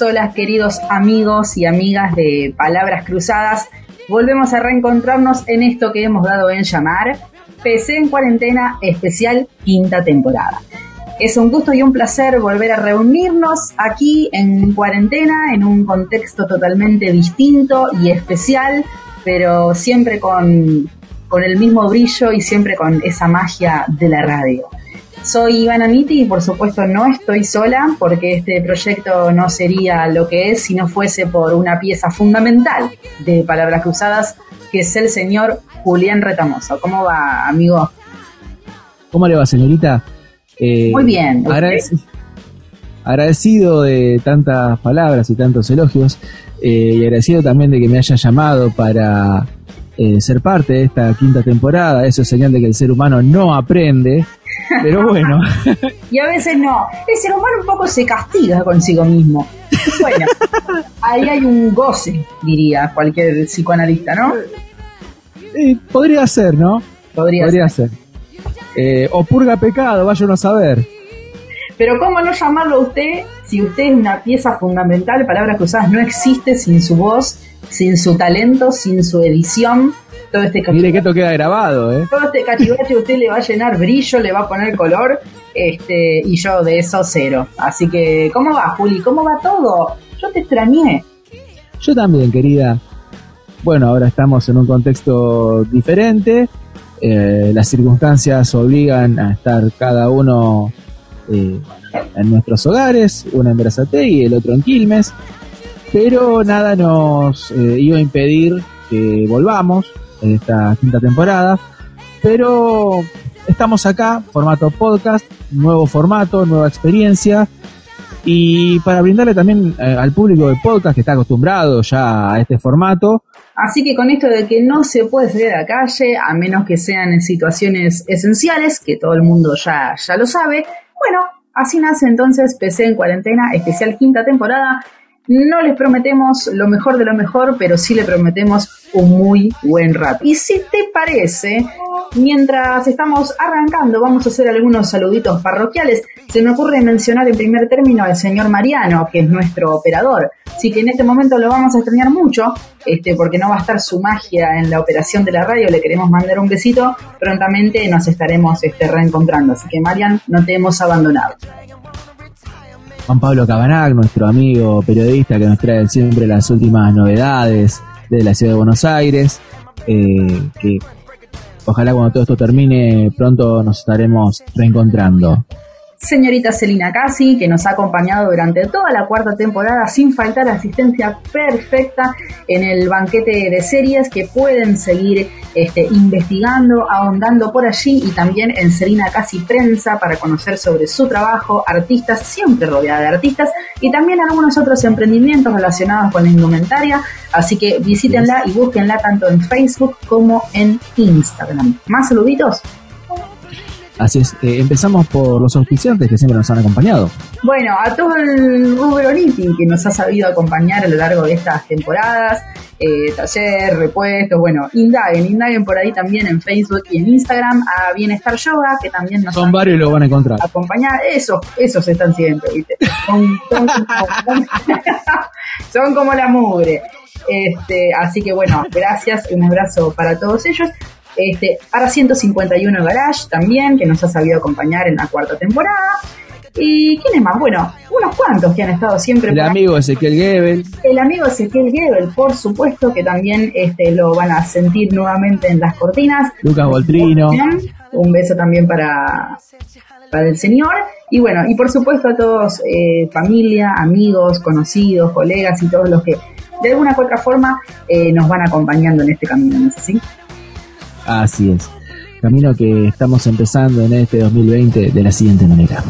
hola queridos amigos y amigas de Palabras Cruzadas. Volvemos a reencontrarnos en esto que hemos dado en llamar PC en cuarentena especial quinta temporada. Es un gusto y un placer volver a reunirnos aquí en cuarentena en un contexto totalmente distinto y especial, pero siempre con, con el mismo brillo y siempre con esa magia de la radio. Soy Ivana Niti y por supuesto no estoy sola porque este proyecto no sería lo que es si no fuese por una pieza fundamental de Palabras Cruzadas que es el señor Julián Retamoso. ¿Cómo va, amigo? ¿Cómo le va, señorita? Eh, Muy bien. agradecido de tantas palabras y tantos elogios eh, y agradecido también de que me haya llamado para eh, ser parte de esta quinta temporada. Eso es señal de que el ser humano no aprende pero bueno. y a veces no. El ser humano un poco se castiga consigo mismo. Bueno, ahí hay un goce, diría cualquier psicoanalista, ¿no? podría ser, ¿no? Podría, ser. Eh, o purga pecado, vaya a saber. Pero ¿cómo no llamarlo a usted si usted es una pieza fundamental? Palabras cruzadas no existe sin su voz, sin su talento, sin su edición, todo este Mire que esto queda grabado, ¿eh? Todo este cachivache usted le va a llenar brillo, le va a poner color, este, y yo de eso cero. Así que, ¿cómo va, Juli? ¿Cómo va todo? Yo te extrañé. Yo también, querida. Bueno, ahora estamos en un contexto diferente. Eh, las circunstancias obligan a estar cada uno eh, en nuestros hogares, uno en Brazate y el otro en Quilmes, pero nada nos eh, iba a impedir que volvamos en esta quinta temporada. Pero estamos acá, formato podcast, nuevo formato, nueva experiencia. Y para brindarle también eh, al público de podcast que está acostumbrado ya a este formato. Así que con esto de que no se puede salir a la calle, a menos que sean en situaciones esenciales, que todo el mundo ya, ya lo sabe, bueno, así nace entonces PC en cuarentena, especial quinta temporada, no les prometemos lo mejor de lo mejor, pero sí le prometemos un muy buen rap. Y si te parece, mientras estamos arrancando, vamos a hacer algunos saluditos parroquiales. Se me ocurre mencionar en primer término al señor Mariano, que es nuestro operador. Así que en este momento lo vamos a extrañar mucho, este, porque no va a estar su magia en la operación de la radio. Le queremos mandar un besito. Prontamente nos estaremos este, reencontrando. Así que, Marian, no te hemos abandonado. Juan Pablo Cabanac, nuestro amigo periodista que nos trae siempre las últimas novedades de la ciudad de Buenos Aires. Eh, que ojalá cuando todo esto termine pronto nos estaremos reencontrando señorita Celina Casi, que nos ha acompañado durante toda la cuarta temporada sin faltar asistencia perfecta en el banquete de series que pueden seguir este, investigando, ahondando por allí y también en Celina Casi Prensa para conocer sobre su trabajo, artistas, siempre rodeada de artistas y también algunos otros emprendimientos relacionados con la indumentaria, así que visítenla y búsquenla tanto en Facebook como en Instagram. ¿Más saluditos? Así es, eh, empezamos por los auspiciantes que siempre nos han acompañado. Bueno, a todo el rubro knitting que nos ha sabido acompañar a lo largo de estas temporadas, eh, taller, repuestos, bueno, indaguen, indaguen por ahí también en Facebook y en Instagram a Bienestar Yoga, que también nos Son varios y lo van a encontrar. Acompañar, esos, esos están siempre, ¿viste? Son, son como la mugre. Este, así que bueno, gracias, un abrazo para todos ellos. Este, para 151 Garage también, que nos ha sabido acompañar en la cuarta temporada. ¿Y quién es más? Bueno, unos cuantos que han estado siempre. El amigo Ezequiel Gebel. El amigo Ezequiel Gebel, por supuesto, que también este, lo van a sentir nuevamente en las cortinas. Lucas Voltrino. Un beso también para, para el señor. Y bueno, y por supuesto a todos, eh, familia, amigos, conocidos, colegas y todos los que de alguna u otra forma eh, nos van acompañando en este camino, ¿no es así? Así es. Camino que estamos empezando en este 2020 de la siguiente manera.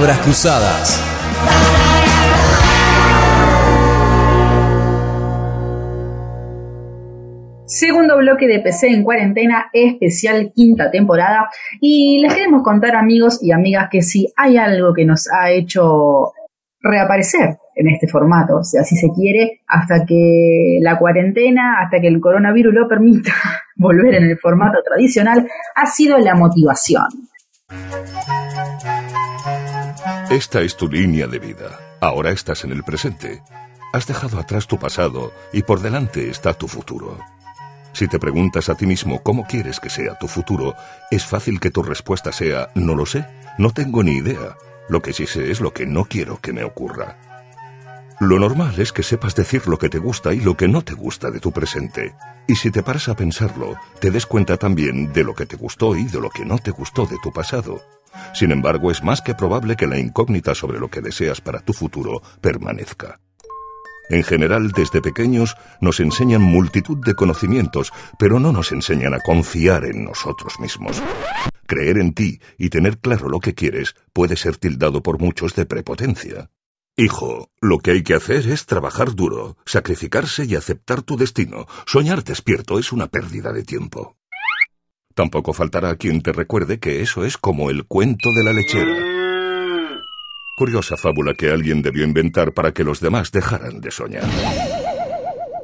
Palabras Cruzadas. Segundo bloque de PC en cuarentena, especial quinta temporada. Y les queremos contar, amigos y amigas, que si hay algo que nos ha hecho reaparecer en este formato, si así se quiere, hasta que la cuarentena, hasta que el coronavirus lo permita volver en el formato tradicional, ha sido la motivación. Esta es tu línea de vida. Ahora estás en el presente. Has dejado atrás tu pasado y por delante está tu futuro. Si te preguntas a ti mismo cómo quieres que sea tu futuro, es fácil que tu respuesta sea no lo sé, no tengo ni idea. Lo que sí sé es lo que no quiero que me ocurra. Lo normal es que sepas decir lo que te gusta y lo que no te gusta de tu presente. Y si te paras a pensarlo, te des cuenta también de lo que te gustó y de lo que no te gustó de tu pasado. Sin embargo, es más que probable que la incógnita sobre lo que deseas para tu futuro permanezca. En general, desde pequeños nos enseñan multitud de conocimientos, pero no nos enseñan a confiar en nosotros mismos. Creer en ti y tener claro lo que quieres puede ser tildado por muchos de prepotencia. Hijo, lo que hay que hacer es trabajar duro, sacrificarse y aceptar tu destino. Soñar despierto es una pérdida de tiempo. Tampoco faltará quien te recuerde que eso es como el cuento de la lechera. Curiosa fábula que alguien debió inventar para que los demás dejaran de soñar.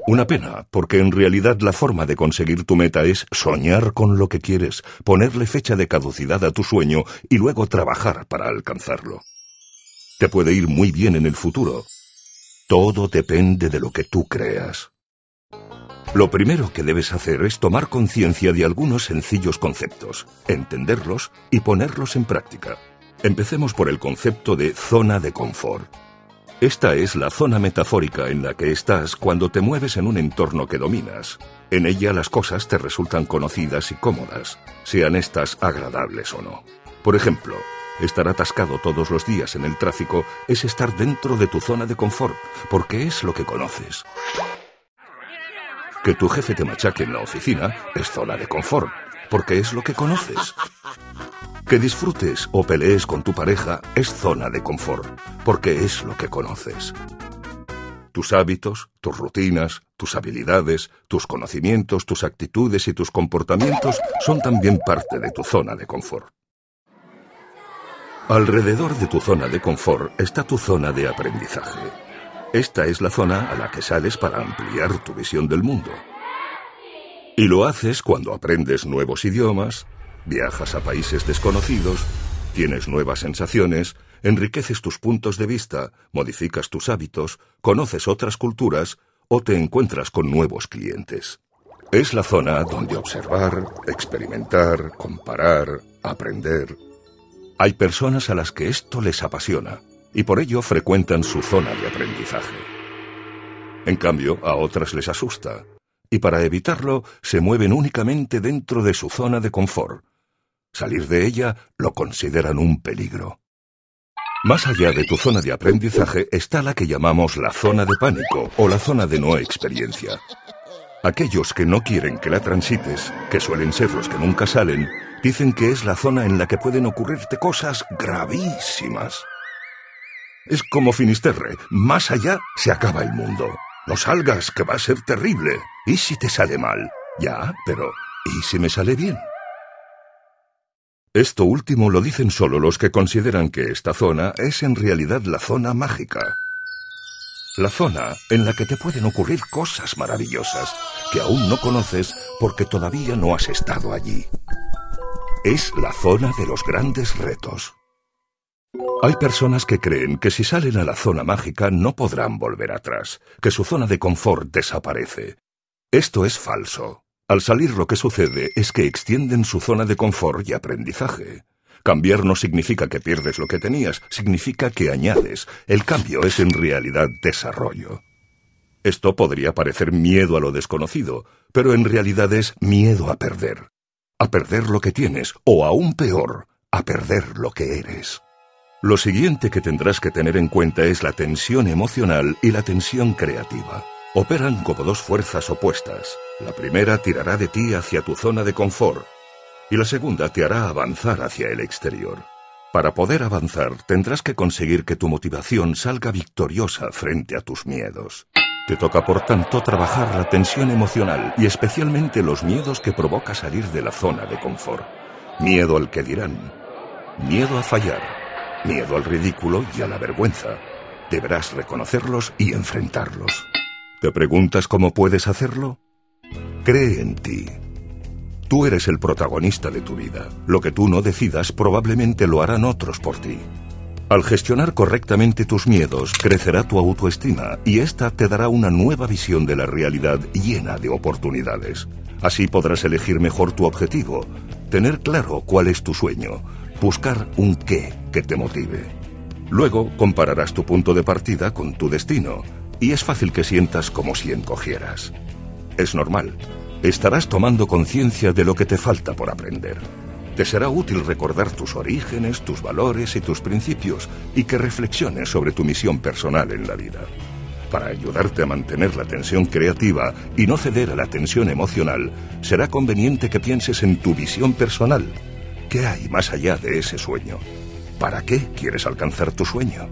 Una pena, porque en realidad la forma de conseguir tu meta es soñar con lo que quieres, ponerle fecha de caducidad a tu sueño y luego trabajar para alcanzarlo. Te puede ir muy bien en el futuro, Todo depende de lo que tú creas. Lo primero que debes hacer es tomar conciencia de algunos sencillos conceptos, entenderlos y ponerlos en práctica. Empecemos por el concepto de zona de confort. Esta es la zona metafórica en la que estás cuando te mueves en un entorno que dominas. En ella las cosas te resultan conocidas y cómodas, sean estas agradables o no. Por ejemplo, estar atascado todos los días en el tráfico es estar dentro de tu zona de confort, porque es lo que conoces. Que tu jefe te machaque en la oficina es zona de confort, porque es lo que conoces. Que disfrutes o pelees con tu pareja es zona de confort, porque es lo que conoces. Tus hábitos, tus rutinas, tus habilidades, tus conocimientos, tus actitudes y tus comportamientos son también parte de tu zona de confort. Alrededor de tu zona de confort está tu zona de aprendizaje. Esta es la zona a la que sales para ampliar tu visión del mundo. Y lo haces cuando aprendes nuevos idiomas, viajas a países desconocidos, tienes nuevas sensaciones, enriqueces tus puntos de vista, modificas tus hábitos, conoces otras culturas o te encuentras con nuevos clientes. Es la zona donde observar, experimentar, comparar, aprender. Hay personas a las que esto les apasiona y por ello frecuentan su zona de aprendizaje. En cambio, a otras les asusta, y para evitarlo se mueven únicamente dentro de su zona de confort. Salir de ella lo consideran un peligro. Más allá de tu zona de aprendizaje está la que llamamos la zona de pánico o la zona de no experiencia. Aquellos que no quieren que la transites, que suelen ser los que nunca salen, dicen que es la zona en la que pueden ocurrirte cosas gravísimas. Es como Finisterre. Más allá se acaba el mundo. No salgas, que va a ser terrible. ¿Y si te sale mal? Ya, pero ¿y si me sale bien? Esto último lo dicen solo los que consideran que esta zona es en realidad la zona mágica. La zona en la que te pueden ocurrir cosas maravillosas que aún no conoces porque todavía no has estado allí. Es la zona de los grandes retos. Hay personas que creen que si salen a la zona mágica no podrán volver atrás, que su zona de confort desaparece. Esto es falso. Al salir lo que sucede es que extienden su zona de confort y aprendizaje. Cambiar no significa que pierdes lo que tenías, significa que añades. El cambio es en realidad desarrollo. Esto podría parecer miedo a lo desconocido, pero en realidad es miedo a perder. A perder lo que tienes, o aún peor, a perder lo que eres. Lo siguiente que tendrás que tener en cuenta es la tensión emocional y la tensión creativa. Operan como dos fuerzas opuestas. La primera tirará de ti hacia tu zona de confort y la segunda te hará avanzar hacia el exterior. Para poder avanzar tendrás que conseguir que tu motivación salga victoriosa frente a tus miedos. Te toca, por tanto, trabajar la tensión emocional y especialmente los miedos que provoca salir de la zona de confort. Miedo al que dirán. Miedo a fallar miedo al ridículo y a la vergüenza. Deberás reconocerlos y enfrentarlos. ¿Te preguntas cómo puedes hacerlo? Cree en ti. Tú eres el protagonista de tu vida. Lo que tú no decidas probablemente lo harán otros por ti. Al gestionar correctamente tus miedos, crecerá tu autoestima y esta te dará una nueva visión de la realidad llena de oportunidades. Así podrás elegir mejor tu objetivo, tener claro cuál es tu sueño, buscar un qué que te motive. Luego compararás tu punto de partida con tu destino y es fácil que sientas como si encogieras. Es normal. Estarás tomando conciencia de lo que te falta por aprender. Te será útil recordar tus orígenes, tus valores y tus principios y que reflexiones sobre tu misión personal en la vida. Para ayudarte a mantener la tensión creativa y no ceder a la tensión emocional, será conveniente que pienses en tu visión personal ¿Qué hay más allá de ese sueño? ¿Para qué quieres alcanzar tu sueño?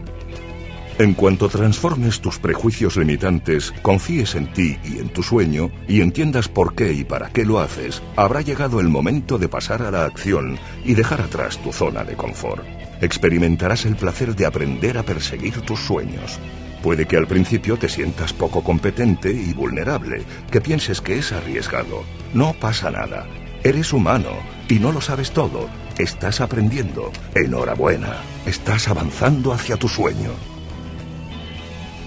En cuanto transformes tus prejuicios limitantes, confíes en ti y en tu sueño y entiendas por qué y para qué lo haces, habrá llegado el momento de pasar a la acción y dejar atrás tu zona de confort. Experimentarás el placer de aprender a perseguir tus sueños. Puede que al principio te sientas poco competente y vulnerable, que pienses que es arriesgado. No pasa nada. Eres humano y no lo sabes todo. Estás aprendiendo. Enhorabuena. Estás avanzando hacia tu sueño.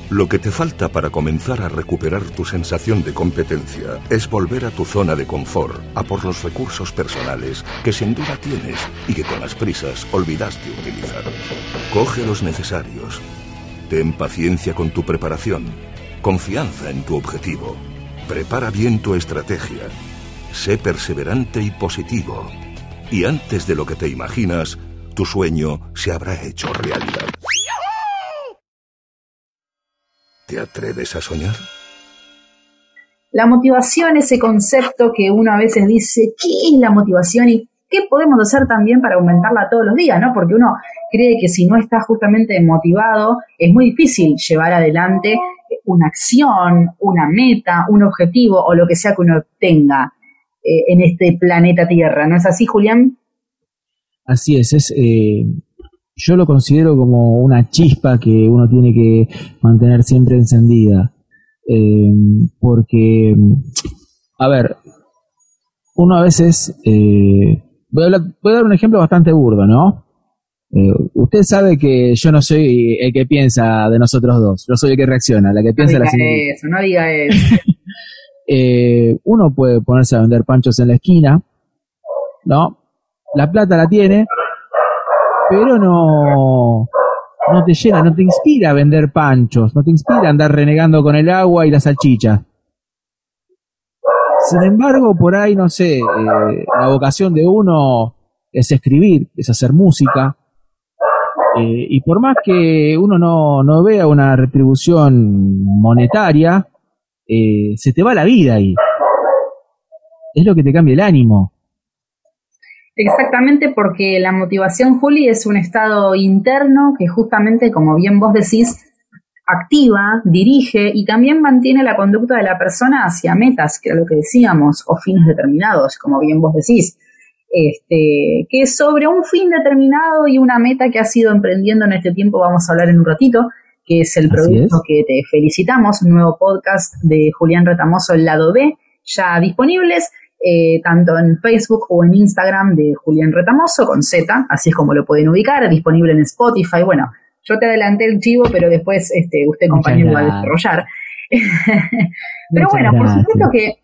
Lo que te falta para comenzar a recuperar tu sensación de competencia es volver a tu zona de confort, a por los recursos personales que sin duda tienes y que con las prisas olvidaste utilizar. Coge los necesarios. Ten paciencia con tu preparación, confianza en tu objetivo. Prepara bien tu estrategia. Sé perseverante y positivo. Y antes de lo que te imaginas, tu sueño se habrá hecho realidad. ¿Te atreves a soñar? La motivación, ese concepto que uno a veces dice, ¿qué es la motivación y qué podemos hacer también para aumentarla todos los días? ¿no? Porque uno cree que si no está justamente motivado, es muy difícil llevar adelante una acción, una meta, un objetivo o lo que sea que uno tenga eh, en este planeta Tierra. ¿No es así, Julián? Así es, es eh, yo lo considero como una chispa que uno tiene que mantener siempre encendida. Eh, porque, a ver, uno a veces, eh, voy, a dar un ejemplo bastante burdo, ¿no? Eh, usted sabe que yo no soy el que piensa de nosotros dos, yo soy el que reacciona, la que piensa no diga la eso, no diga eso. uno puede ponerse a vender panchos en la esquina, ¿no? La plata la tiene, pero no, no te llena, no te inspira a vender panchos, no te inspira a andar renegando con el agua y la salchicha. Sin embargo, por ahí, no sé, eh, la vocación de uno es escribir, es hacer música. Eh, y por más que uno no, no vea una retribución monetaria, eh, se te va la vida ahí. Es lo que te cambia el ánimo. Exactamente porque la motivación, Juli, es un estado interno que justamente, como bien vos decís, activa, dirige y también mantiene la conducta de la persona hacia metas, que era lo que decíamos, o fines determinados, como bien vos decís. Este, que sobre un fin determinado y una meta que has ido emprendiendo en este tiempo vamos a hablar en un ratito, que es el producto que te felicitamos, un nuevo podcast de Julián Retamoso, el lado B, ya disponibles. Eh, tanto en Facebook o en Instagram de Julián Retamoso con Z, así es como lo pueden ubicar, disponible en Spotify. Bueno, yo te adelanté el chivo, pero después este, usted, compañero, va a desarrollar. pero bueno, por supuesto que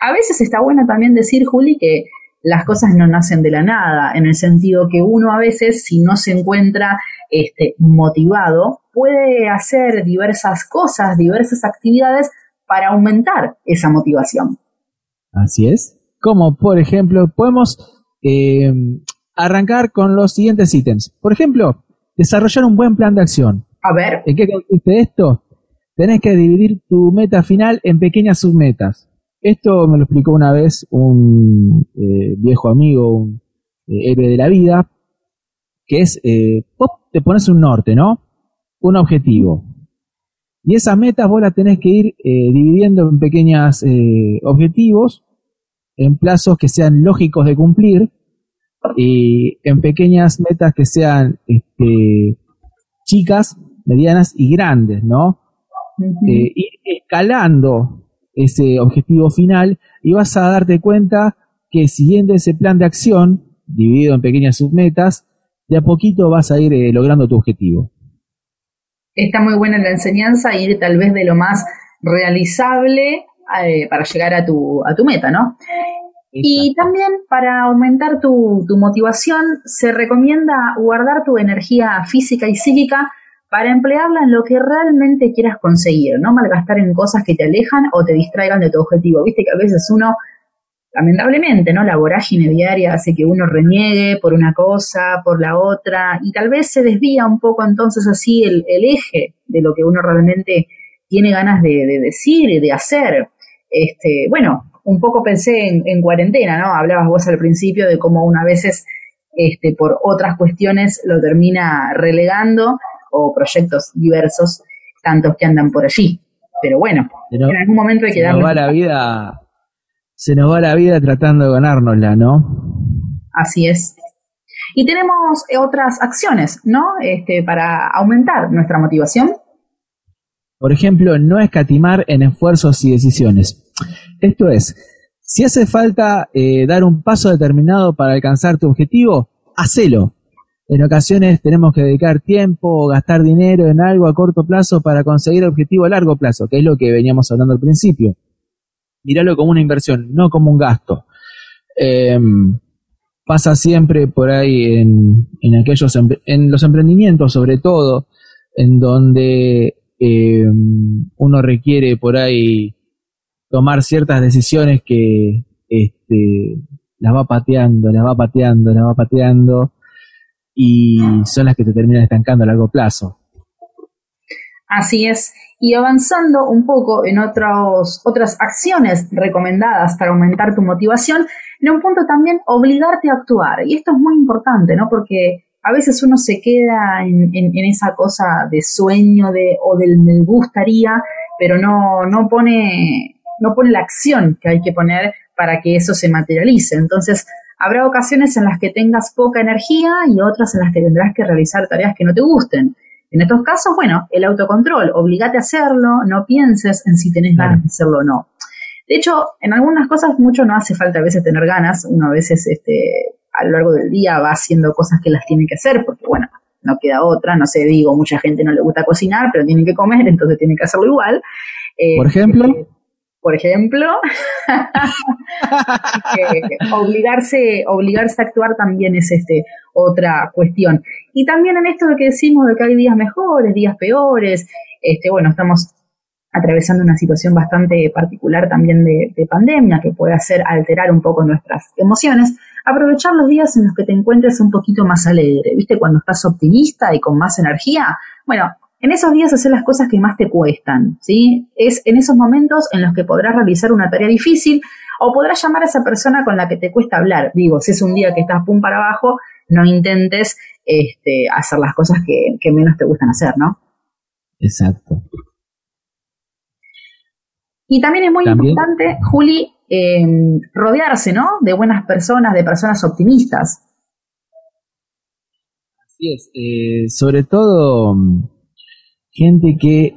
a veces está bueno también decir, Juli, que las cosas no nacen de la nada, en el sentido que uno a veces, si no se encuentra este, motivado, puede hacer diversas cosas, diversas actividades para aumentar esa motivación. Así es. Como por ejemplo, podemos eh, arrancar con los siguientes ítems. Por ejemplo, desarrollar un buen plan de acción. A ver. ¿En qué consiste esto? Tenés que dividir tu meta final en pequeñas submetas. Esto me lo explicó una vez un eh, viejo amigo, un eh, héroe de la vida, que es, pop, te pones un norte, ¿no? Un objetivo. Y esas metas vos las tenés que ir dividiendo en pequeños objetivos en plazos que sean lógicos de cumplir y en pequeñas metas que sean este, chicas, medianas y grandes, ¿no? Eh, ir escalando ese objetivo final y vas a darte cuenta que siguiendo ese plan de acción, dividido en pequeñas submetas, de a poquito vas a ir eh, logrando tu objetivo. Está muy buena la enseñanza, ir tal vez de lo más realizable eh, para llegar a tu, a tu meta, ¿no? Y también para aumentar tu, tu, motivación se recomienda guardar tu energía física y psíquica para emplearla en lo que realmente quieras conseguir, no malgastar en cosas que te alejan o te distraigan de tu objetivo. Viste que a veces uno, lamentablemente, ¿no? La vorágine diaria hace que uno reniegue por una cosa, por la otra, y tal vez se desvía un poco entonces así el, el eje de lo que uno realmente tiene ganas de, de decir y de hacer. Este, bueno, un poco pensé en, cuarentena, ¿no? Hablabas vos al principio de cómo una veces este, por otras cuestiones lo termina relegando o proyectos diversos, tantos que andan por allí. Pero bueno, en algún momento hay que darle... Nos va la vida, se nos va la vida tratando de ganárnosla, ¿no? Así es. Y tenemos otras acciones, ¿no? Este, para aumentar nuestra motivación. Por ejemplo, no escatimar en esfuerzos y decisiones. Esto es, si hace falta eh, dar un paso determinado para alcanzar tu objetivo, hacelo. en ocasiones tenemos que dedicar tiempo o gastar dinero en algo a corto plazo para conseguir el objetivo a largo plazo, que es lo que veníamos hablando al principio. Míralo como una inversión, no como un gasto. Em, pasa siempre por ahí en, en aquellos en los emprendimientos sobre todo en donde em, uno requiere por ahí tomar ciertas decisiones que este, las va pateando, las va pateando, las va pateando y son las que te terminan estancando a largo plazo. Así es. Y avanzando un poco en otros, otras acciones recomendadas para aumentar tu motivación, en un punto también obligarte a actuar. Y esto es muy importante, ¿no? Porque a veces uno se queda en, esa cosa de sueño de, o del me gustaría, pero no, no, pone, no pone la acción que hay que poner para que eso se materialice. Entonces, habrá ocasiones en las que tengas poca energía y otras en las que tendrás que realizar tareas que no te gusten. En estos casos, bueno, el autocontrol, obligate a hacerlo, no pienses en si tenés ganas de hacerlo o no. De hecho, en algunas cosas mucho no hace falta a veces tener ganas, uno a veces este, a lo largo del día va haciendo cosas que las tiene que hacer, porque bueno, no queda otra, no sé, digo, mucha gente no le gusta cocinar, pero tiene que comer, entonces tiene que hacerlo igual. Por ejemplo. Eh, por ejemplo, obligarse, obligarse a actuar también es este otra cuestión. Y también en esto de que decimos de que hay días mejores, días peores, este, bueno, estamos atravesando una situación bastante particular también de, de, pandemia que puede hacer alterar un poco nuestras emociones, aprovechar los días en los que te encuentres un poquito más alegre, ¿viste? Cuando estás optimista y con más energía, bueno, en esos días hacer las cosas que más te cuestan, ¿sí? Es en esos momentos en los que podrás realizar una tarea difícil o podrás llamar a esa persona con la que te cuesta hablar. Digo, si es un día que estás pum para abajo, no intentes este, hacer las cosas que, menos te gustan hacer, ¿no? Exacto. Y también es muy importante, Juli, em, rodearse, ¿no? De buenas personas, de personas optimistas. Así es. Eh, sobre todo gente que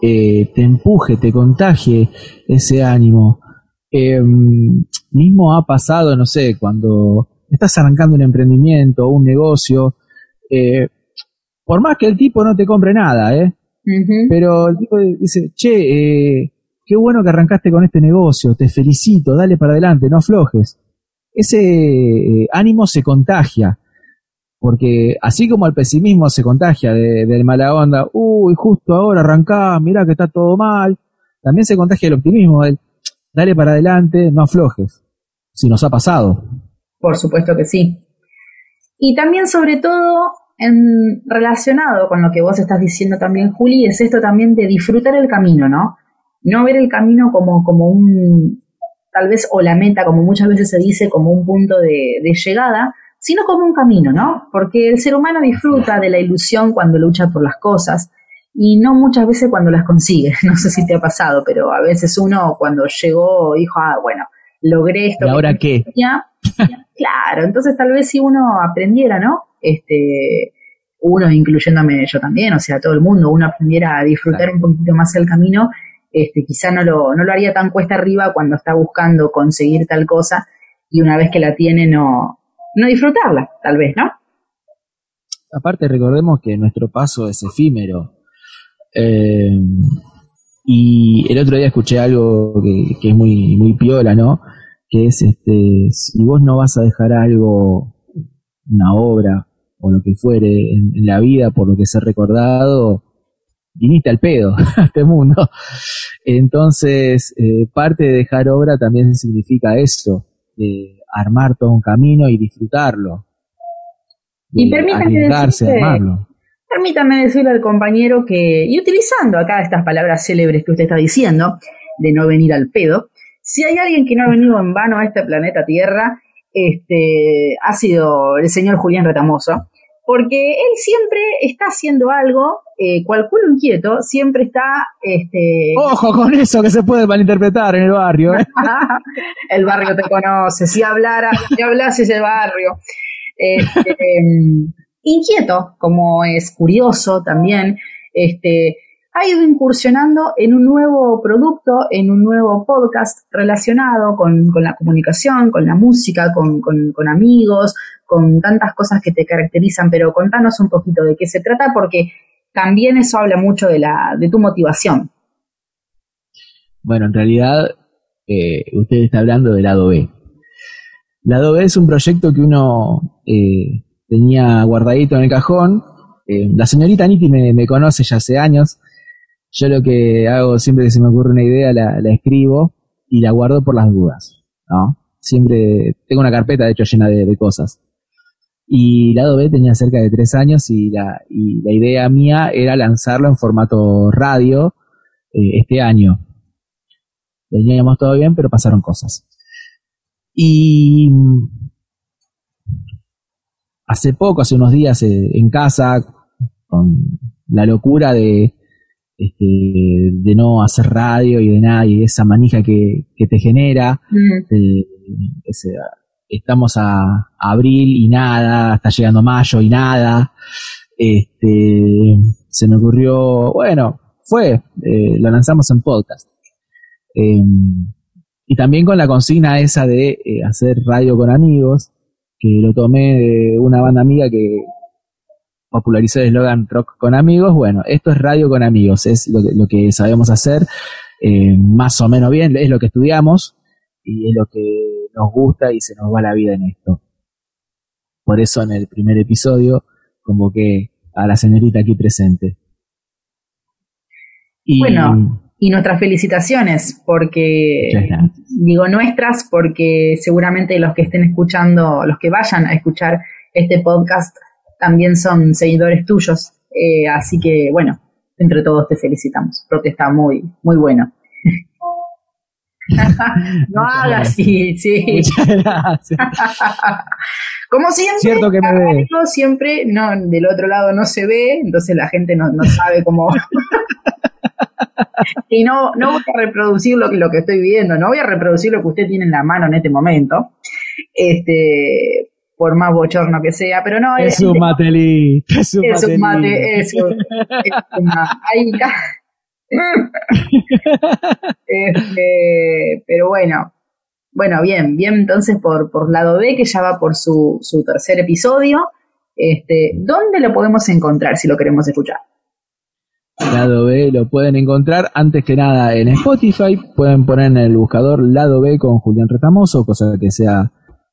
eh, te empuje, te contagie ese ánimo. Em, mismo ha pasado, no sé, cuando estás arrancando un emprendimiento o un negocio, eh, por más que el tipo no te compre nada, ¿eh? Pero el tipo dice, che, eh, qué bueno que arrancaste con este negocio, te felicito, dale para adelante, no aflojes. Ese ánimo se contagia. Porque así como el pesimismo se contagia de, de mala onda, uy, justo ahora arrancá, mirá que está todo mal, también se contagia el optimismo, del dale para adelante, no aflojes, si nos ha pasado. Por supuesto que sí. Y también sobre todo en, relacionado con lo que vos estás diciendo también, Juli, es esto también de disfrutar el camino, ¿no? No ver el camino como, como un, tal vez, o la meta, como muchas veces se dice, como un punto de llegada, sino como un camino, ¿no? Porque el ser humano disfruta de la ilusión cuando lucha por las cosas y no muchas veces cuando las consigue. No sé si te ha pasado, pero a veces uno cuando llegó dijo, ah, bueno, logré esto. ¿Y ahora qué? claro, entonces tal vez si uno aprendiera, ¿no? Este, uno incluyéndome yo también, o sea, todo el mundo, uno aprendiera a disfrutar un poquito más el camino, este, quizá no lo, no lo haría tan cuesta arriba cuando está buscando conseguir tal cosa y una vez que la tiene no, no disfrutarla, tal vez, ¿no? Aparte, recordemos que nuestro paso es efímero. Eh, y el otro día escuché algo que, es muy, muy piola, ¿no? Que es este, si vos no vas a dejar algo, una obra o lo que fuere en, la vida por lo que ser recordado, viniste al pedo a este mundo. Entonces, eh, parte de dejar obra también significa eso, de armar todo un camino y disfrutarlo. Y permítame decirle, permítame decirle al compañero que, y utilizando acá estas palabras célebres que usted está diciendo, de no venir al pedo, si hay alguien que no ha venido en vano a este planeta Tierra, este, ha sido el señor Julián Retamoso, porque él siempre está haciendo algo, eh, cual culo inquieto, siempre está... Este... Ojo con eso que se puede malinterpretar en el barrio. ¿eh? el barrio te conoce, si hablara, si hablases el barrio. Este, inquieto, como es curioso también, este, ha ido incursionando en un nuevo producto, en un nuevo podcast relacionado con, la comunicación, con la música, con, amigos, con tantas cosas que te caracterizan, pero contanos un poquito de qué se trata, porque también eso habla mucho de, la, de tu motivación. Bueno, en realidad eh, usted está hablando del lado B. Lado B es un proyecto que uno eh, tenía guardadito en el cajón. Eh, la señorita Niti me, conoce ya hace años. Yo lo que hago siempre que se me ocurre una idea la, escribo y la guardo por las dudas. ¿no? Siempre tengo una carpeta, de hecho, llena de, cosas. Y lado B tenía cerca de tres años y la, idea mía era lanzarlo en formato radio este año. Teníamos todo bien, pero pasaron cosas. Y hace poco, hace unos días, eh, en casa, con la locura de, este, de no hacer radio y de nada, y esa manija que, te genera, eh, estamos a, abril y nada, está llegando mayo y nada, este, se me ocurrió, bueno, fue, eh, lo lanzamos en podcast. Em, y también con la consigna esa de eh, hacer radio con amigos, que lo tomé de una banda amiga que popularizó el eslogan rock con amigos. Bueno, esto es radio con amigos, es lo que, lo que sabemos hacer eh, más o menos bien, es lo que estudiamos y es lo que nos gusta y se nos va la vida en esto. Por eso en el primer episodio convoqué a la señorita aquí presente. Y, bueno, y nuestras felicitaciones, porque digo nuestras, porque seguramente los que estén escuchando, los que vayan a escuchar este podcast, también son seguidores tuyos. Eh, así que, bueno, entre todos te felicitamos, porque está muy, muy bueno. no hagas así, sí. Muchas gracias. Como siempre, Cierto que me siempre no, del otro lado no se ve, entonces la gente no, no sabe cómo. y no, no voy a reproducir lo, lo que estoy viendo, no voy a reproducir lo que usted tiene en la mano en este momento, este, por más bochorno que sea, pero no. Es, un matelito, es un es un mate, eso. ahí este, pero bueno, bueno, bien, bien entonces por, por lado B, que ya va por su, su tercer episodio. Este, ¿Dónde lo podemos encontrar si lo queremos escuchar? Lado B lo pueden encontrar antes que nada en Spotify. Pueden poner en el buscador Lado B con Julián Retamoso, cosa que sea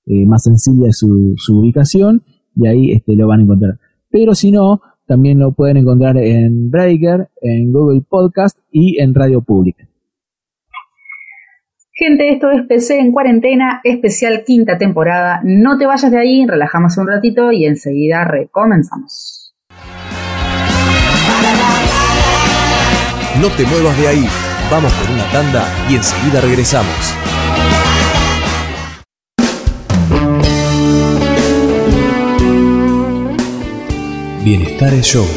eh, más sencilla su, su, ubicación, y ahí este, lo van a encontrar. Pero si no, también lo pueden encontrar en Breaker, en Google Podcast y en Radio Pública. Gente, esto es PC en cuarentena, especial quinta temporada. No te vayas de ahí, relajamos un ratito y enseguida recomenzamos. No te muevas de ahí, vamos con una tanda y enseguida regresamos. Bienestar es Yoga.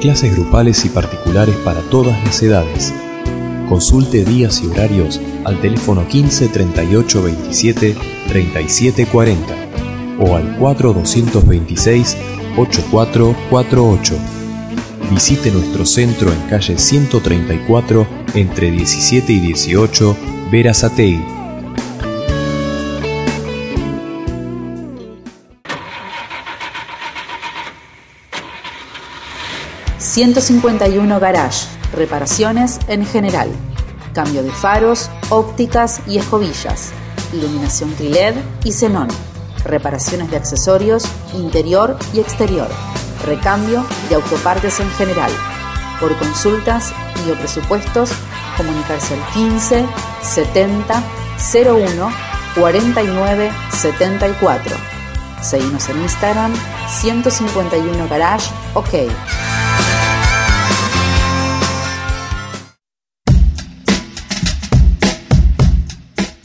Clases grupales y particulares para todas las edades. Consulte días y horarios al teléfono 15 38 27 37 40 o al 4 226 8448 visite nuestro centro en calle 134 entre 17 y 18 Verazatei. ...151 Garage... ...reparaciones en general... ...cambio de faros, ópticas y escobillas... ...iluminación triled y xenón... ...reparaciones de accesorios, interior y exterior recambio de autopartes en general. Por consultas y o presupuestos, comunicarse al 15 70 01 49 74. Seguimos en Instagram 151 Garage OK.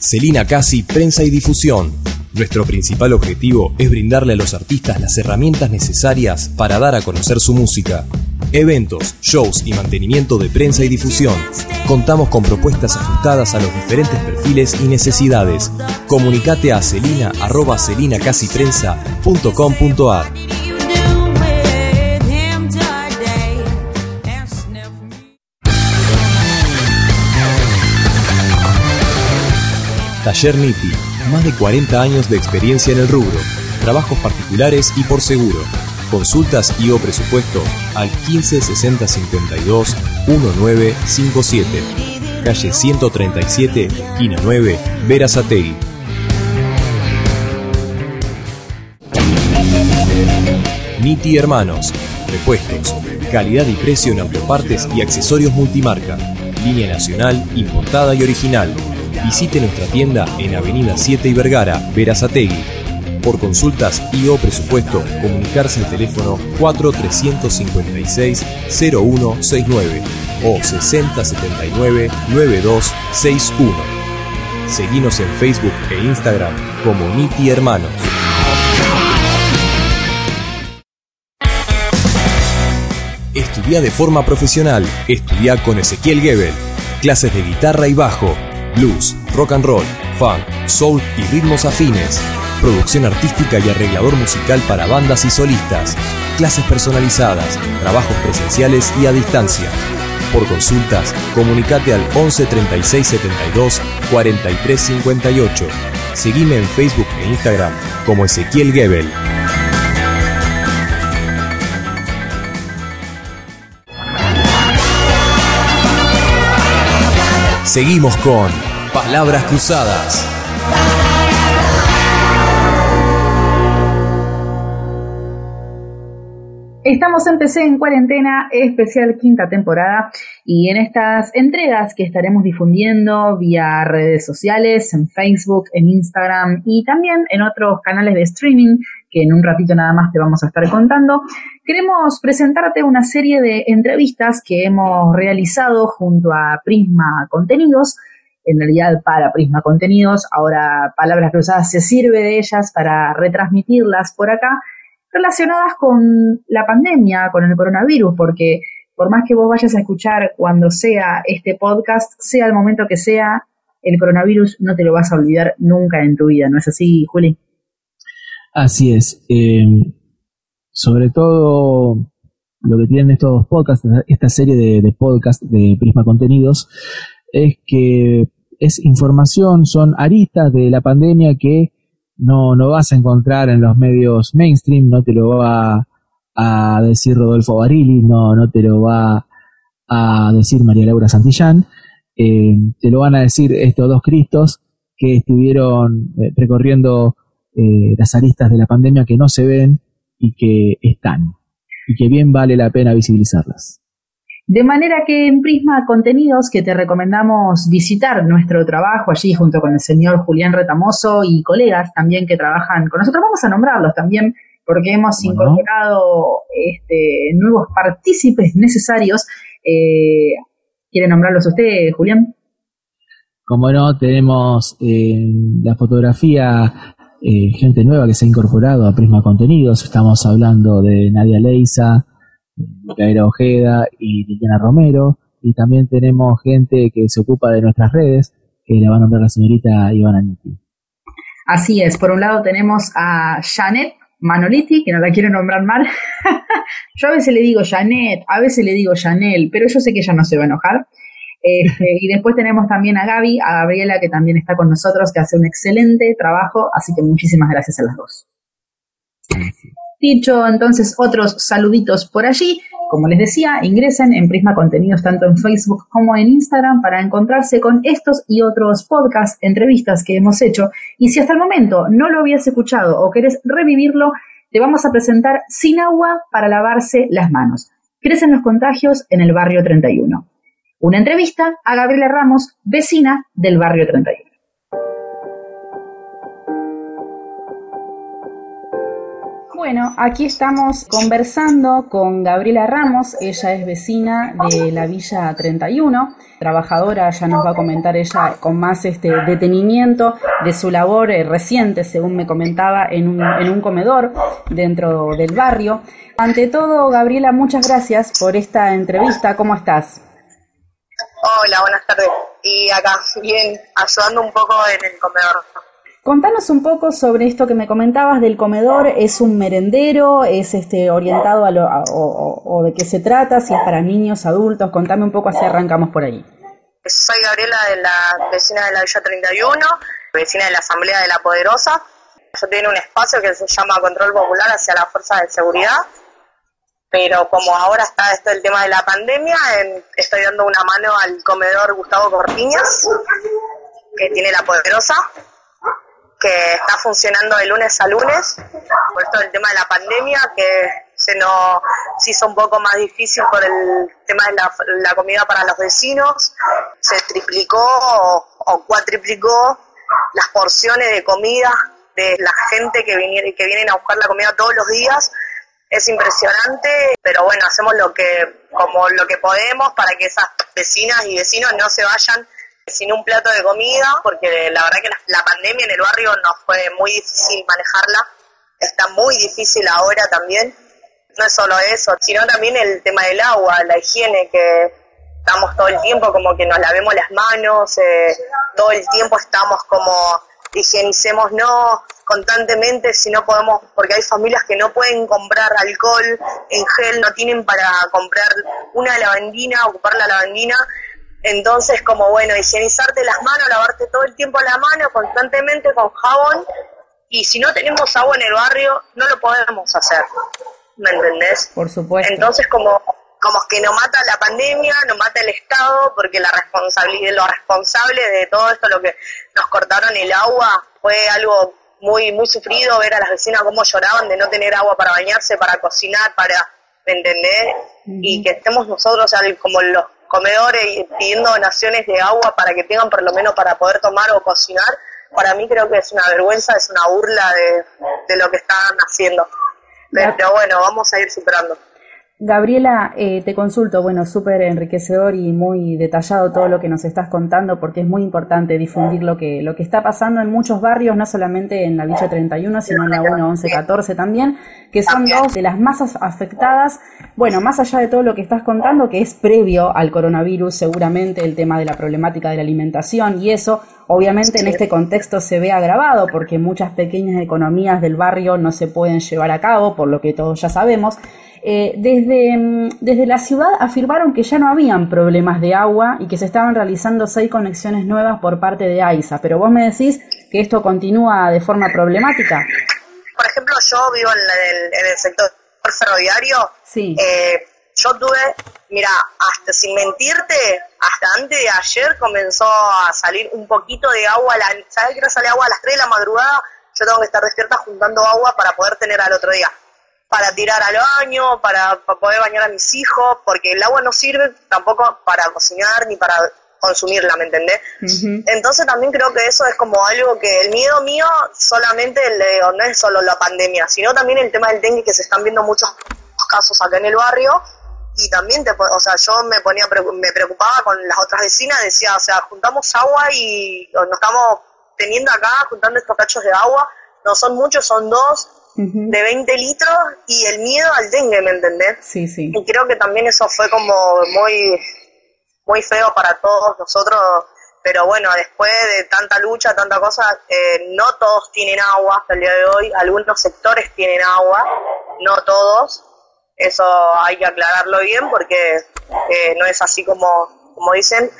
Celina Casi, Prensa y Difusión nuestro principal objetivo es brindarle a los artistas las herramientas necesarias para dar a conocer su música. Eventos, shows y mantenimiento de prensa y difusión. Contamos con propuestas ajustadas a los diferentes perfiles y necesidades. Comunicate a celina.celinacasiprensa.com.ar Taller Niti, más de 40 años de experiencia en el rubro, trabajos particulares y por seguro. Consultas y o presupuestos al 15 60 52 1957. Calle 137, esquina 9, Verazategui. Niti Hermanos. Repuestos. Calidad y precio en ampliopartes y accesorios multimarca. Línea nacional, importada y original. Visite nuestra tienda en Avenida 7 y Vergara, Verazategui. Por consultas y o presupuesto, comunicarse al teléfono 4356-0169 o 6079-9261. Seguimos en Facebook e Instagram como Niti Hermanos. Estudia de forma profesional. Estudia con Ezequiel Gebel. Clases de guitarra y bajo, blues, rock and roll, funk, soul y ritmos afines. Producción artística y arreglador musical para bandas y solistas. Clases personalizadas, trabajos presenciales y a distancia. Por consultas, comunicate al 11 36 72 43 58. Seguime en Facebook e Instagram como Ezequiel Gebel. Seguimos con Palabras Cruzadas. Estamos en PC en cuarentena, especial quinta temporada, y en estas entregas que estaremos difundiendo vía redes sociales, en Facebook, en Instagram y también en otros canales de streaming que en un ratito nada más te vamos a estar contando, queremos presentarte una serie de entrevistas que hemos realizado junto a Prisma Contenidos, en realidad para Prisma Contenidos, ahora Palabras Cruzadas se sirve de ellas para retransmitirlas por acá relacionadas con la pandemia, con el coronavirus, porque por más que vos vayas a escuchar cuando sea este podcast, sea el momento que sea, el coronavirus no te lo vas a olvidar nunca en tu vida, ¿no es así, Juli? Así es. Eh, sobre todo lo que tienen estos podcasts, esta serie de, podcasts de Prisma Contenidos, es que es información, son aristas de la pandemia que no, no vas a encontrar en los medios mainstream, no te lo va a decir Rodolfo Barili, no, no te lo va a decir María Laura Santillán, eh, te lo van a decir estos dos cristos que estuvieron eh, recorriendo eh, las aristas de la pandemia que no se ven y que están, y que bien vale la pena visibilizarlas. De manera que en Prisma Contenidos, que te recomendamos visitar nuestro trabajo allí junto con el señor Julián Retamoso y colegas también que trabajan con nosotros, vamos a nombrarlos también porque hemos incorporado este, nuevos partícipes necesarios. Eh, ¿Quiere nombrarlos usted, Julián? Como no, tenemos en la fotografía gente nueva que se ha incorporado a Prisma Contenidos. Estamos hablando de Nadia Leisa, Micaela Ojeda y Liliana Romero. Y también tenemos gente que se ocupa de nuestras redes, que la va a nombrar la señorita Ivana Nitti. Así es, por un lado tenemos a Janet Manoliti, que no la quiero nombrar mal. yo a veces le digo Janet, a veces le digo Janel, pero yo sé que ella no se va a enojar. Este, y después tenemos también a Gaby, a Gabriela, que también está con nosotros, que hace un excelente trabajo, así que muchísimas gracias a las dos. Dicho entonces otros saluditos por allí, como les decía, ingresen en Prisma Contenidos tanto en Facebook como en Instagram para encontrarse con estos y otros podcasts, entrevistas que hemos hecho. Y si hasta el momento no lo habías escuchado o querés revivirlo, te vamos a presentar Sin agua para lavarse las manos. Crecen los contagios en el barrio 31. Una entrevista a Gabriela Ramos, vecina del barrio 31. Bueno, aquí estamos conversando con Gabriela Ramos, ella es vecina de la Villa 31, trabajadora, ya nos va a comentar ella con más este detenimiento de su labor eh, reciente, según me comentaba, en un, en un comedor dentro del barrio. Ante todo, Gabriela, muchas gracias por esta entrevista, ¿cómo estás? Hola, buenas tardes. Y acá, bien, ayudando un poco en el comedor. Contanos un poco sobre esto que me comentabas del comedor. ¿Es un merendero? ¿Es este orientado a lo, o, de qué se trata? Si es para niños, adultos. Contame un poco, así arrancamos por ahí. Soy Gabriela de la vecina de la Villa 31. vecina de la Asamblea de la Poderosa. Yo tengo un espacio que se llama Control Popular hacia las fuerzas de seguridad, pero como ahora está esto el tema de la pandemia, estoy dando una mano al comedor Gustavo Cortiñas, que tiene la Poderosa, que está funcionando de lunes a lunes, por esto el tema de la pandemia, que se nos hizo un poco más difícil por el tema de la, comida para los vecinos, se triplicó o, cuatriplicó las porciones de comida de la gente que, viene, que vienen a buscar la comida todos los días. Es impresionante, pero bueno, hacemos lo que, como lo que podemos para que esas vecinas y vecinos no se vayan sin un plato de comida, porque la verdad que la, pandemia en el barrio nos fue muy difícil manejarla, está muy difícil ahora también. No es solo eso, sino también el tema del agua, la higiene, que estamos todo el tiempo como que nos lavemos las manos, eh, todo el tiempo estamos como higienicemos no constantemente si no podemos, porque hay familias que no pueden comprar alcohol en gel, no tienen para comprar una lavandina, ocupar la lavandina, entonces, como bueno, higienizarte las manos, lavarte todo el tiempo la mano constantemente con jabón. Y si no tenemos agua en el barrio, no lo podemos hacer. ¿Me entendés? Por supuesto. Entonces, como, como que nos mata la pandemia, nos mata el Estado, porque la responsabilidad, lo responsable de todo esto, lo que nos cortaron el agua, fue algo muy, muy sufrido ver a las vecinas cómo lloraban de no tener agua para bañarse, para cocinar, para, ¿me entendés? Y que estemos nosotros como los comedores y pidiendo donaciones de agua para que tengan por lo menos para poder tomar o cocinar, para mí creo que es una vergüenza, es una burla de, lo que están haciendo. Pero bueno, vamos a ir superando. Gabriela, eh, te consulto, bueno, súper enriquecedor y muy detallado todo lo que nos estás contando porque es muy importante difundir lo que, lo que está pasando en muchos barrios, no solamente en la Villa 31, sino en la 1, 11, 14 también, que son dos de las masas afectadas. Bueno, más allá de todo lo que estás contando, que es previo al coronavirus, seguramente el tema de la problemática de la alimentación y eso, obviamente en este contexto se ve agravado porque muchas pequeñas economías del barrio no se pueden llevar a cabo, por lo que todos ya sabemos. Eh, desde, mm, desde la ciudad afirmaron que ya no habían problemas de agua y que se estaban realizando seis conexiones nuevas por parte de AISA, pero vos me decís que esto continúa de forma problemática. Por ejemplo, yo vivo en el, sector ferroviario. Sí. Eh, yo tuve, mira, hasta sin mentirte, hasta antes de ayer comenzó a salir un poquito de agua. La, ¿Sabes que no sale agua a las 3 de la madrugada? Yo tengo que estar despierta juntando agua para poder tener al otro día para tirar al baño, para, poder bañar a mis hijos, porque el agua no sirve tampoco para cocinar ni para consumirla, ¿me entendés? Entonces también creo que eso es como algo que el miedo mío solamente le no es solo la pandemia, sino también el tema del dengue que se están viendo muchos casos acá en el barrio y también te, o sea, yo me ponía me preocupaba con las otras vecinas, decía, o sea, juntamos agua y nos estamos teniendo acá juntando estos cachos de agua, no son muchos, son dos de 20 litros y el miedo al dengue, ¿me entendés? Sí, sí. Y creo que también eso fue como muy, muy feo para todos nosotros, pero bueno, después de tanta lucha, tanta cosa, eh, no todos tienen agua hasta el día de hoy, algunos sectores tienen agua, no todos, eso hay que aclararlo bien porque eh, no es así como, como dicen,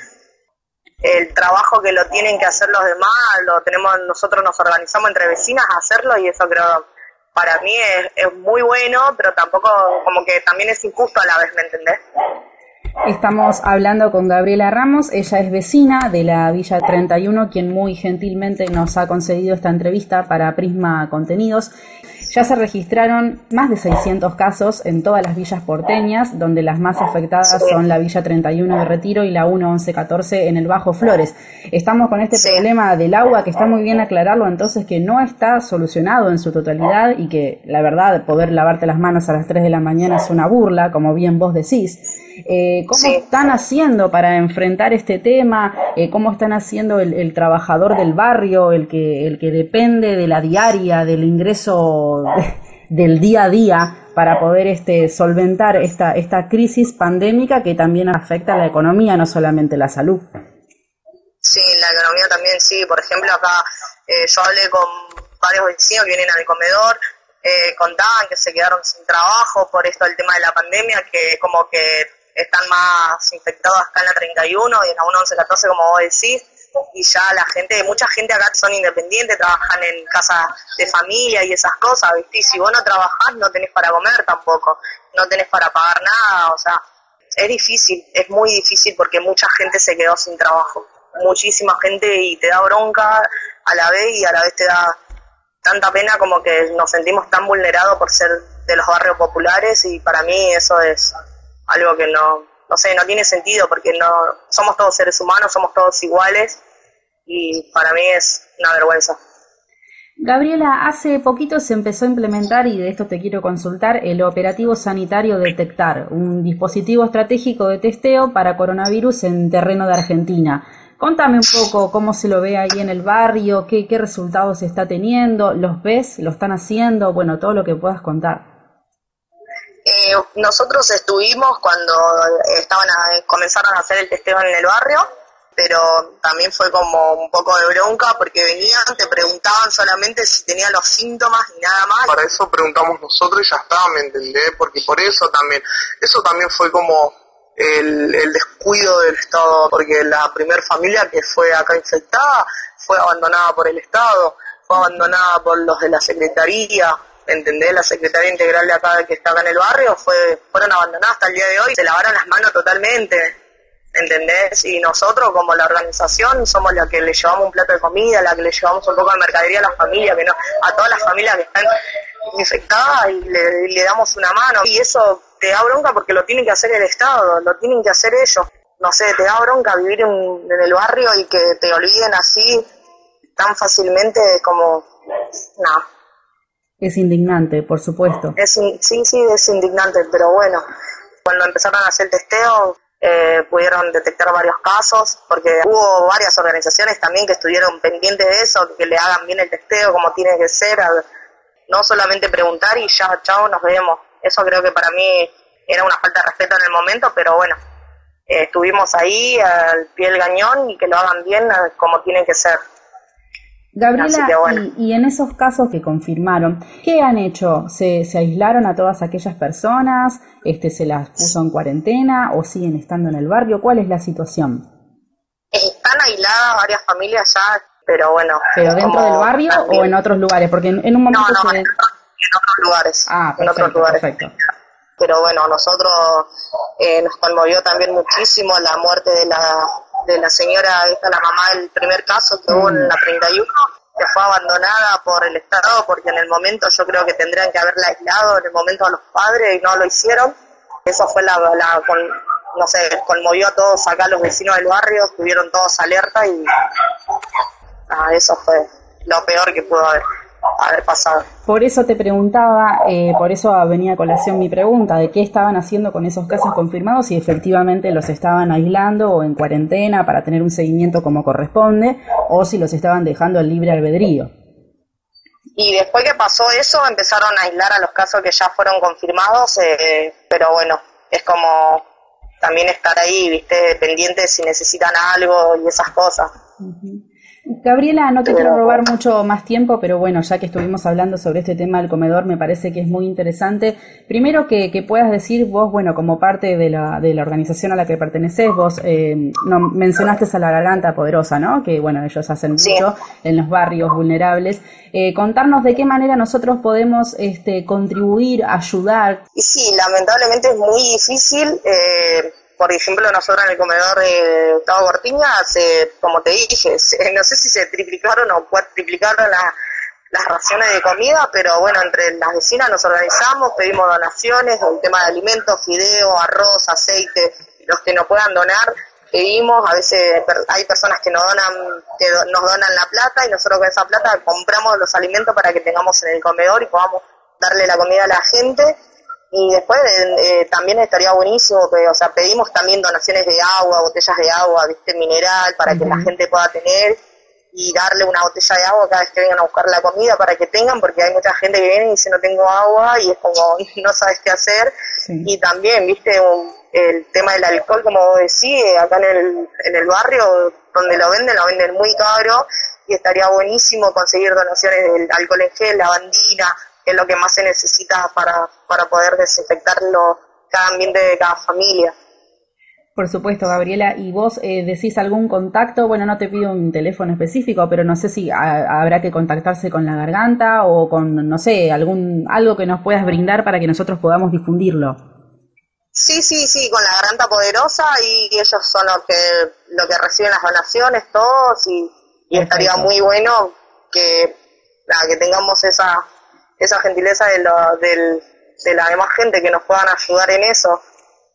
el trabajo que lo tienen que hacer los demás, lo tenemos nosotros nos organizamos entre vecinas a hacerlo y eso creo para mí es, muy bueno, pero tampoco, como que también es injusto a la vez, ¿me entendés? Estamos hablando con Gabriela Ramos, ella es vecina de la Villa 31, quien muy gentilmente nos ha concedido esta entrevista para Prisma Contenidos. Ya se registraron más de 600 casos en todas las villas porteñas, donde las más afectadas son la Villa 31 de Retiro y la 1114 en el Bajo Flores. Estamos con este problema del agua, que está muy bien aclararlo entonces, que no está solucionado en su totalidad y que la verdad poder lavarte las manos a las 3 de la mañana es una burla, como bien vos decís. Eh, ¿Cómo están haciendo para enfrentar este tema? Eh, ¿Cómo están haciendo el, trabajador del barrio, el que, el que depende de la diaria, del ingreso del día a día para poder este, solventar esta, esta crisis pandémica que también afecta a la economía, no solamente la salud? Sí, la economía también, sí. Por ejemplo, acá eh, yo hablé con varios vecinos que vienen al comedor, eh, contaban que se quedaron sin trabajo por esto del tema de la pandemia, que como que están más infectados acá en la 31 y en la 1114, como vos decís, y ya la gente, mucha gente acá son independientes, trabajan en casa de familia y esas cosas, ¿viste? Y si vos no trabajás no tenés para comer tampoco, no tenés para pagar nada, o sea, es difícil, es muy difícil porque mucha gente se quedó sin trabajo, muchísima gente y te da bronca a la vez y a la vez te da tanta pena como que nos sentimos tan vulnerados por ser de los barrios populares y para mí eso es algo que no, no sé, no tiene sentido porque no somos todos seres humanos, somos todos iguales y para mí es una vergüenza. Gabriela, hace poquito se empezó a implementar, y de esto te quiero consultar, el operativo sanitario Detectar, un dispositivo estratégico de testeo para coronavirus en terreno de Argentina. Contame un poco cómo se lo ve ahí en el barrio, qué, qué resultados está teniendo, los ves, lo están haciendo, bueno, todo lo que puedas contar. Eh, nosotros estuvimos cuando estaban comenzaron a hacer el testeo en el barrio, pero también fue como un poco de bronca porque venían, te preguntaban solamente si tenían los síntomas y nada más. Para eso preguntamos nosotros y ya está, ¿me entendés? Porque por eso también, eso también fue como el, descuido del Estado, porque la primera familia que fue acá infectada fue abandonada por el Estado, fue abandonada por los de la Secretaría, ¿entendés? La Secretaría Integral de acá que está acá en el barrio fue, fueron abandonadas hasta el día de hoy, se lavaron las manos totalmente, ¿entendés? Y nosotros como la organización somos la que le llevamos un plato de comida, la que le llevamos un poco de mercadería a las familias, que no, a todas las familias que están infectadas y le, le damos una mano. Y eso te da bronca porque lo tiene que hacer el Estado, lo tienen que hacer ellos. No sé, te da bronca vivir en, el barrio y que te olviden así tan fácilmente como, no. Es indignante, por supuesto. Es, sí, sí, es indignante, pero bueno, cuando empezaron a hacer el testeo, eh, pudieron detectar varios casos, porque hubo varias organizaciones también que estuvieron pendientes de eso, que le hagan bien el testeo como tiene que ser, no solamente preguntar y ya, chao, nos vemos. Eso creo que para mí era una falta de respeto en el momento, pero bueno, eh, estuvimos ahí al pie del gañón y que lo hagan bien eh, como tiene que ser. Gabriela, y, en esos casos que confirmaron, ¿qué han hecho? ¿Se, ¿Se, aislaron a todas aquellas personas? Este, ¿Se las puso en cuarentena o siguen estando en el barrio? ¿Cuál es la situación? Están aisladas varias familias ya, pero bueno. ¿Pero dentro del barrio o en otros lugares? Porque en, un momento no, no, en otros lugares. Ah, en otros lugares. Pero bueno, nosotros eh, nos conmovió también muchísimo la muerte de la, de la señora, esta la mamá del primer caso que hubo en la 31, que fue abandonada por el Estado, porque en el momento yo creo que tendrían que haberla aislado en el momento a los padres y no lo hicieron. Eso fue la, la no sé, conmovió a todos acá, los vecinos del barrio, estuvieron todos alerta y ah, eso fue lo peor que pudo haber haber pasado. Por eso te preguntaba, eh, por eso venía a colación mi pregunta, de qué estaban haciendo con esos casos confirmados, si efectivamente los estaban aislando o en cuarentena para tener un seguimiento como corresponde, o si los estaban dejando al libre albedrío. Y después que pasó eso, empezaron a aislar a los casos que ya fueron confirmados, eh, pero bueno, es como también estar ahí, viste, pendiente si necesitan algo y esas cosas. Gabriela, no te quiero robar mucho más tiempo, pero bueno, ya que estuvimos hablando sobre este tema del comedor, me parece que es muy interesante. Primero que, puedas decir vos, bueno, como parte de la, de la organización a la que perteneces, vos eh, no, mencionaste a la Garganta Poderosa, ¿no? Que bueno, ellos hacen mucho en los barrios vulnerables. Eh, contarnos de qué manera nosotros podemos este, contribuir, ayudar. Y sí, lamentablemente es muy difícil. Eh por ejemplo, nosotros en el comedor de Gustavo Cortiña, se, como te dije, no sé si se triplicaron o cuatriplicaron las raciones de comida, pero bueno, entre las vecinas nos organizamos, pedimos donaciones, el tema de alimentos, fideo, arroz, aceite, los que nos puedan donar, pedimos, a veces hay personas que nos donan, que nos donan la plata y nosotros con esa plata compramos los alimentos para que tengamos en el comedor y podamos darle la comida a la gente y después eh, también estaría buenísimo, que, o sea, pedimos también donaciones de agua, botellas de agua, viste, mineral, para que la gente pueda tener y darle una botella de agua cada vez que vengan a buscar la comida para que tengan, porque hay mucha gente que viene y dice no tengo agua y es como no sabes qué hacer. Y también, viste, el tema del alcohol, como vos decís, acá en el, en el barrio donde lo venden, lo venden muy caro y estaría buenísimo conseguir donaciones del alcohol en gel, lavandina, es lo que más se necesita para, para poder desinfectarlo cada ambiente de cada familia. Por supuesto, Gabriela. ¿Y vos eh, decís algún contacto? Bueno, no te pido un teléfono específico, pero no sé si habrá que contactarse con la garganta o con, no sé, algún algo que nos puedas brindar para que nosotros podamos difundirlo. Sí, sí, sí, con la garganta poderosa y ellos son los que, lo que reciben las donaciones, todos, y, estaría muy bueno que, que tengamos esa, esa gentileza de, lo, del, de la demás gente que nos puedan ayudar en eso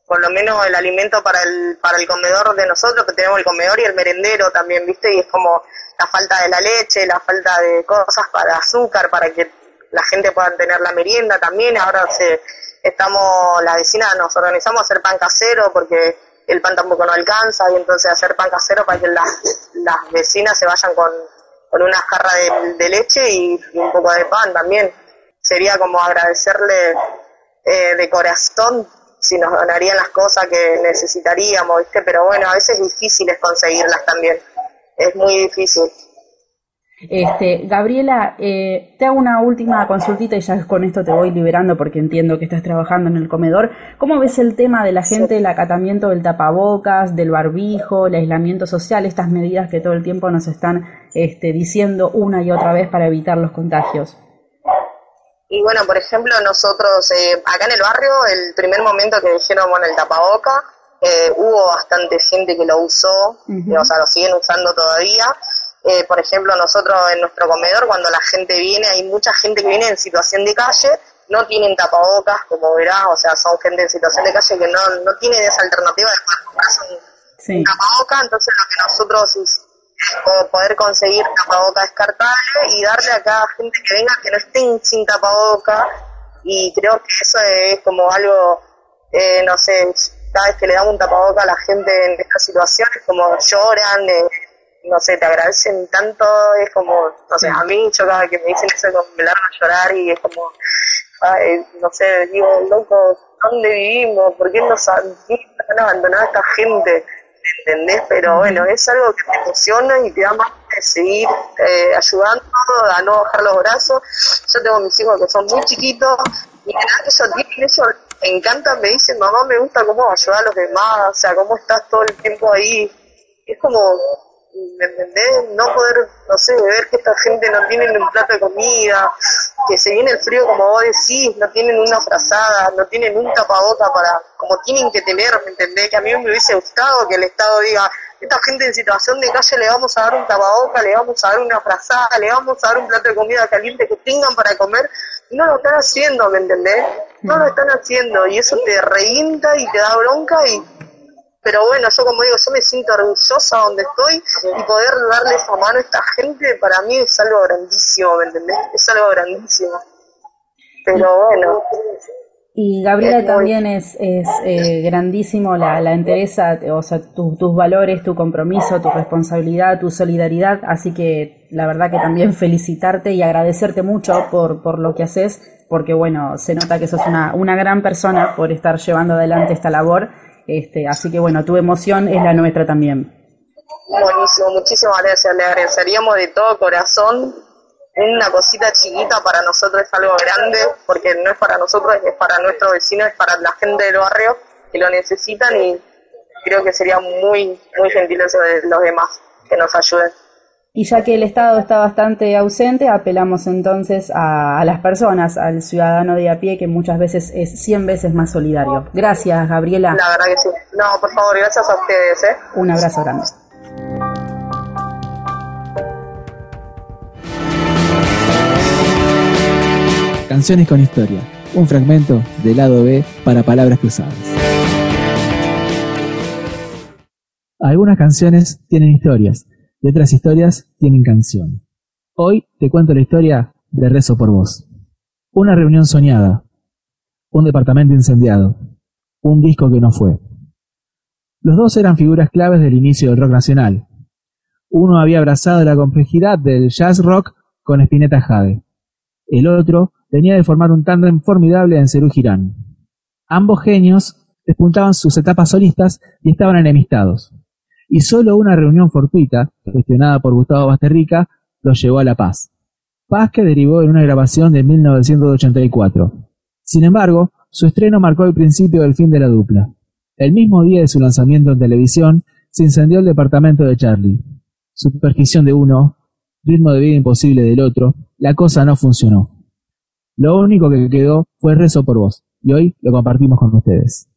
por lo menos el alimento para el, para el comedor de nosotros, que tenemos el comedor y el merendero también, ¿viste? Y es como la falta de la leche, la falta de cosas para azúcar, para que la gente pueda tener la merienda también. Ahora se, estamos, la vecina nos organizamos a hacer pan casero porque el pan tampoco no alcanza y entonces hacer pan casero para que las, las vecinas se vayan con, con una jarra de, leche y, un poco de pan también. Sería como agradecerle eh, de corazón si nos donarían las cosas que necesitaríamos, ¿viste? Pero bueno, a veces es difícil conseguirlas también. Es muy difícil. Este, Gabriela, eh, te hago una última consultita y ya con esto te voy liberando porque entiendo que estás trabajando en el comedor. ¿Cómo ves el tema de la gente, el acatamiento del tapabocas, del barbijo, el aislamiento social, estas medidas que todo el tiempo nos están este, diciendo una y otra vez para evitar los contagios? Y bueno, por ejemplo, nosotros eh, acá en el barrio, el primer momento que dijeron, bueno, el tapaboca, eh, hubo bastante gente que lo usó, o sea, lo siguen usando todavía. Eh, por ejemplo, nosotros en nuestro comedor, cuando la gente viene, hay mucha gente que viene en situación de calle, no tienen tapabocas, como verás, o sea, son gente en situación de calle que no, no tienen esa alternativa de poder comprarse un, tapabocas, entonces lo que nosotros o poder conseguir tapaboca descartable y darle a cada gente que venga que no estén sin tapaboca y creo que eso es como algo, eh, no sé, cada vez que le damos un tapaboca a la gente en estas situaciones, como lloran, eh, no sé, te agradecen tanto, es como, no sé, a mí yo que me dicen eso me largo a llorar y es como, no sé, digo, loco, ¿dónde vivimos? ¿Por qué nos han, abandonado a esta gente? ¿Entendés? Pero bueno, es algo que te emociona y te da más de seguir eh, ayudando a no bajar los brazos. Yo tengo mis hijos que son muy chiquitos y que ellos tienen ellos me encanta, me dicen, mamá, me gusta cómo ayudar a los demás, o sea, cómo estás todo el tiempo ahí. Es como, ¿me entendés? No poder, no sé, ver que esta gente no tiene un plato de comida, que se viene el frío como vos decís, no tienen una frazada, no tienen un tapabota para, como tienen que tener, ¿me entendés? Que a mí me hubiese gustado que el Estado diga, esta gente en situación de calle le vamos a dar un tapaboca, le vamos a dar una frazada, le vamos a dar un plato de comida caliente que tengan para comer, y no lo están haciendo, ¿me entendés? No lo están haciendo, y eso te revienta y te da bronca y pero bueno, yo como digo, yo me siento orgullosa donde estoy y poder darle esa mano a esta gente para mí es algo grandísimo, ¿me entendés? Es algo grandísimo. Pero bueno. Y Gabriela también es, es eh, grandísimo la, la entereza, o sea, tus valores, tu compromiso, tu responsabilidad, tu solidaridad, así que la verdad que también felicitarte y agradecerte mucho por, por lo que haces, porque bueno, se nota que sos una, una gran persona por estar llevando adelante esta labor este, así que bueno, tu emoción es la nuestra también. Buenísimo, muchísimas gracias. Le agradeceríamos de todo corazón. Una cosita chiquita para nosotros es algo grande, porque no es para nosotros, es para nuestros vecinos, es para la gente del barrio que lo necesitan y creo que sería muy, muy gentil eso de los demás que nos ayuden. Y ya que el Estado está bastante ausente, apelamos entonces a, las personas, al ciudadano de a pie, que muchas veces es 100 veces más solidario. Gracias, Gabriela. La verdad que sí. No, por favor, gracias a ustedes. ¿eh? Un abrazo grande. Canciones con historia. Un fragmento del lado B para palabras cruzadas. Algunas canciones tienen historias y otras historias tienen canción. Hoy te cuento la historia de Rezo por Vos. Una reunión soñada, un departamento incendiado, un disco que no fue. Los dos eran figuras claves del inicio del rock nacional. Uno había abrazado la complejidad del jazz rock con Spinetta Jade. El otro tenía de formar un tándem formidable en Cerú Girán. Ambos genios despuntaban sus etapas solistas y estaban enemistados y solo una reunión fortuita, gestionada por Gustavo Basterrica, lo llevó a la paz. Paz que derivó en una grabación de 1984. Sin embargo, su estreno marcó el principio del fin de la dupla. El mismo día de su lanzamiento en televisión, se incendió el departamento de Charlie. Superstición de uno, ritmo de vida imposible del otro, la cosa no funcionó. Lo único que quedó fue rezo por vos, y hoy lo compartimos con ustedes.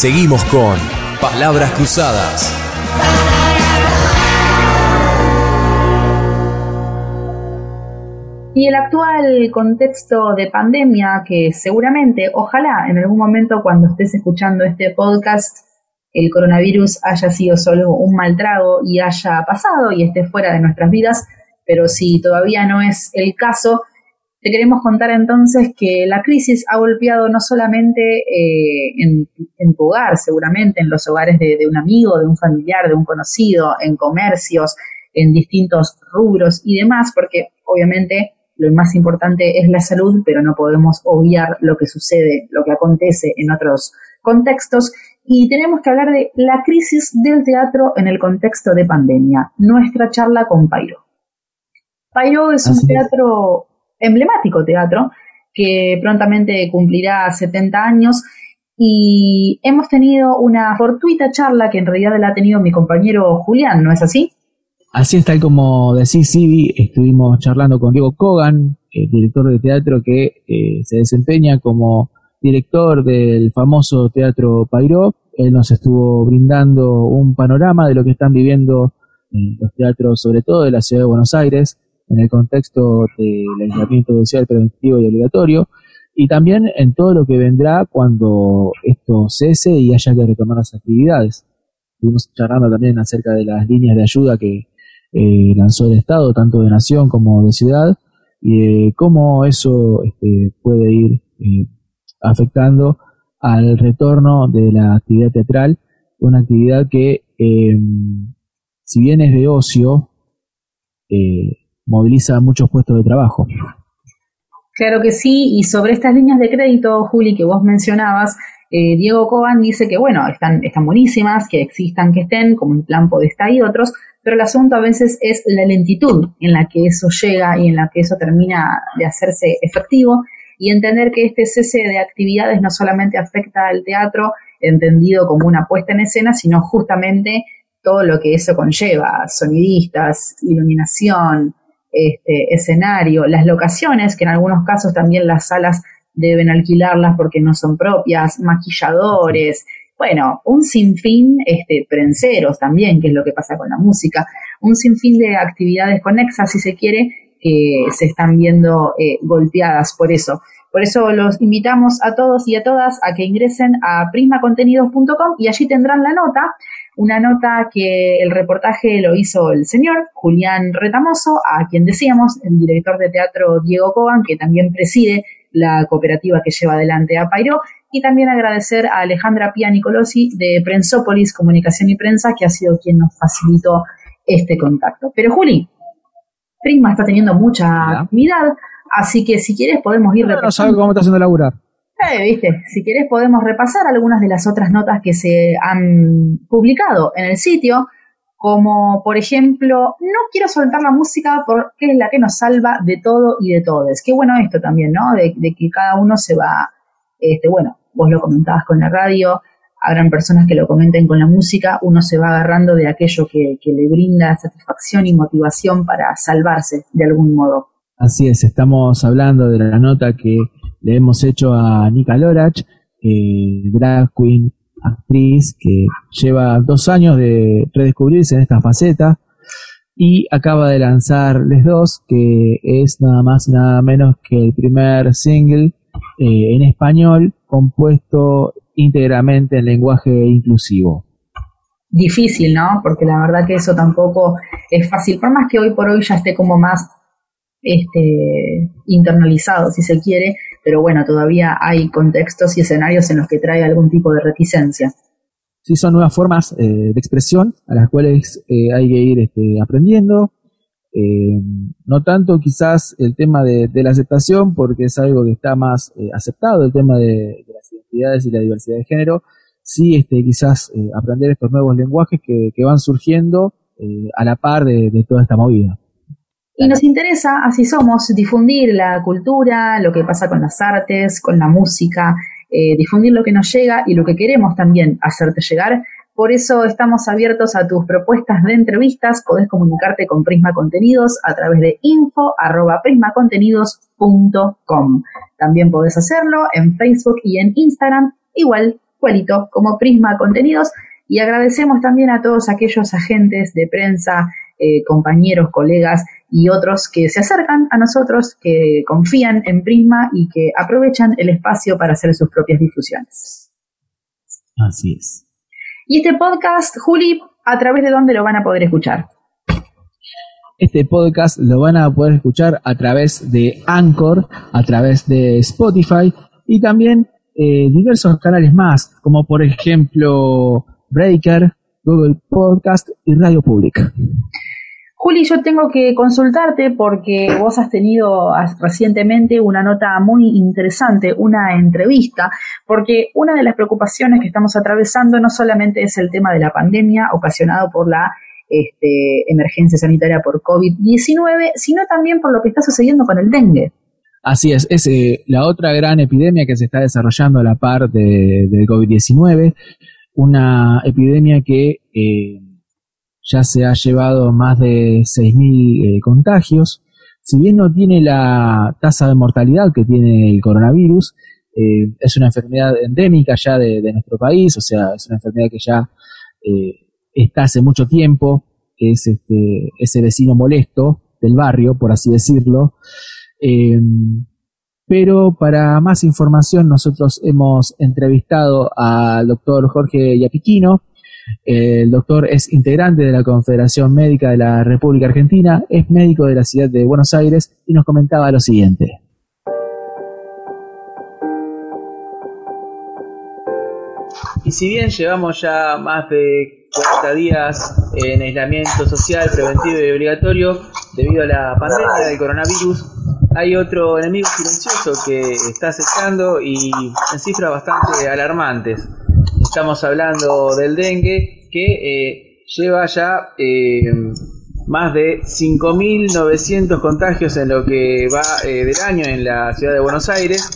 Seguimos con Palabras Cruzadas. Y el actual contexto de pandemia, que seguramente, ojalá en algún momento cuando estés escuchando este podcast, el coronavirus haya sido solo un mal trago y haya pasado y esté fuera de nuestras vidas, pero si todavía no es el caso, te queremos contar entonces que la crisis ha golpeado no solamente eh, en, tu hogar, seguramente, en los hogares de, de un amigo, de un familiar, de un conocido, en comercios, en distintos rubros y demás, porque obviamente lo más importante es la salud, pero no podemos obviar lo que sucede, lo que acontece en otros contextos. Y tenemos que hablar de la crisis del teatro en el contexto de pandemia, nuestra charla con Pairo. Pairo es un teatro, emblemático teatro, que prontamente cumplirá 70 años y hemos tenido una fortuita charla que en realidad la ha tenido mi compañero Julián, ¿no es así? Así es, tal como decís, Sibi, estuvimos charlando con Diego Kogan, el director de teatro que eh, se desempeña como director del famoso Teatro Pairó. Él nos estuvo brindando un panorama de lo que están viviendo los teatros, sobre todo de la ciudad de Buenos Aires, en el contexto del aislamiento social preventivo y obligatorio, y también en todo lo que vendrá cuando esto cese y haya que retomar las actividades. Estuvimos charlando también acerca de las líneas de ayuda que eh, lanzó el Estado, tanto de nación como de ciudad, y cómo eso este, puede ir eh, afectando al retorno de la actividad teatral, una actividad que, em, si bien es de ocio, eh, moviliza muchos puestos de trabajo. Claro que sí, y sobre estas líneas de crédito, Juli, que vos mencionabas, Diego Coban dice que, bueno, están, están buenísimas, que existan, que estén, como el plan Podestá y otros, pero el asunto a veces es la lentitud en la que eso llega y en la que eso termina de hacerse efectivo y entender que este cese de actividades no solamente afecta al teatro entendido como una puesta en escena, sino justamente todo lo que eso conlleva, sonidistas, iluminación, este, escenario, las locaciones, que en algunos casos también las salas deben alquilarlas porque no son propias, maquilladores, bueno, un sinfín, este, prenseros también, que es lo que pasa con la música, un sinfín de actividades conexas, si se quiere, que se están viendo eh, golpeadas por eso. Por eso los invitamos a todos y a todas a que ingresen a prismacontenidos.com y allí tendrán la nota, una nota que el reportaje lo hizo el señor Julián Retamoso, a quien decíamos, el director de teatro Diego Coban, que también preside la cooperativa que lleva adelante a Pairo, y también agradecer a Alejandra Pia Nicolosi de Prensópolis Comunicación y Prensa, que ha sido quien nos facilitó este contacto. Pero Juli, Prisma está teniendo mucha actividad, así que si quieres podemos ir. No sabe cómo está haciendo laburar. Eh, viste, si quieres podemos repasar algunas de las otras notas que se han publicado en el sitio, como por ejemplo, no quiero soltar la música porque es la que nos salva de todo y de todos. Qué bueno esto también, ¿no? De, que cada uno se va, este, bueno, vos lo comentabas con la radio, habrán personas que lo comenten con la música, uno se va agarrando de aquello que, le brinda satisfacción y motivación para salvarse de algún modo. Así es, estamos hablando de la nota que le hemos hecho a Nika Lorach, drag queen, actriz, que lleva dos años de redescubrirse en esta faceta y acaba de lanzar Les Dos, que es nada más y nada menos que el primer single eh, en español compuesto íntegramente en lenguaje inclusivo. Difícil, ¿no? Porque la verdad que eso tampoco es fácil, por más que hoy por hoy ya esté como más este, internalizado, si se quiere, pero bueno, todavía hay contextos y escenarios en los que trae algún tipo de reticencia. Sí, son nuevas formas eh, de expresión a las cuales eh, hay que ir este, aprendiendo, eh, no tanto quizás el tema de, la aceptación, porque es algo que está más eh, aceptado, el tema de, las identidades y la diversidad de género, sí este, quizás aprender estos nuevos lenguajes que, van surgiendo a la par de, toda esta movida. Y nos interesa, así somos, difundir la cultura, lo que pasa con las artes, con la música, difundir lo que nos llega y lo que queremos también hacerte llegar por eso estamos abiertos a tus propuestas de entrevistas. Podés comunicarte con Prisma Contenidos a través de info.prismacontenidos.com. También podés hacerlo en Facebook y en Instagram, igual, igualito, como Prisma Contenidos. Y agradecemos también a todos aquellos agentes de prensa eh, compañeros, colegas y otros que se acercan a nosotros, que confían en Prisma y que aprovechan el espacio para hacer sus propias difusiones. Así es. Y este podcast, Juli, ¿a través de dónde lo van a poder escuchar? Este podcast lo van a poder escuchar a través de Anchor, a través de Spotify y también eh, diversos canales más, como por ejemplo Breaker, Google Podcast y Radio Pública. Juli, yo tengo que consultarte porque vos has tenido recientemente una nota muy interesante, una entrevista, porque una de las preocupaciones que estamos atravesando no solamente es el tema de la pandemia ocasionado por la este, emergencia sanitaria por COVID-19, sino también por lo que está sucediendo con el dengue. Así es, es eh, la otra gran epidemia que se está desarrollando a la par de, del COVID-19, una epidemia que eh, ya se ha llevado más de 6.000 eh, contagios. Si bien no tiene la tasa de mortalidad que tiene el coronavirus, es una enfermedad endémica ya de, nuestro país, o sea, es una enfermedad que ya está hace mucho tiempo, es este, ese vecino molesto del barrio, por así decirlo. Em, pero para más información nosotros hemos entrevistado al doctor Jorge Yapiquino. El doctor es integrante de la Confederación Médica de la República Argentina, es médico de la ciudad de Buenos Aires y nos comentaba lo siguiente. Y si bien llevamos ya más de 40 días en aislamiento social preventivo y obligatorio debido a la pandemia del coronavirus, hay otro enemigo silencioso que está acechando y en cifras bastante alarmantes. Estamos hablando del dengue que eh, lleva ya eh, más de 5.900 contagios en lo que va eh, del año en la ciudad de Buenos Aires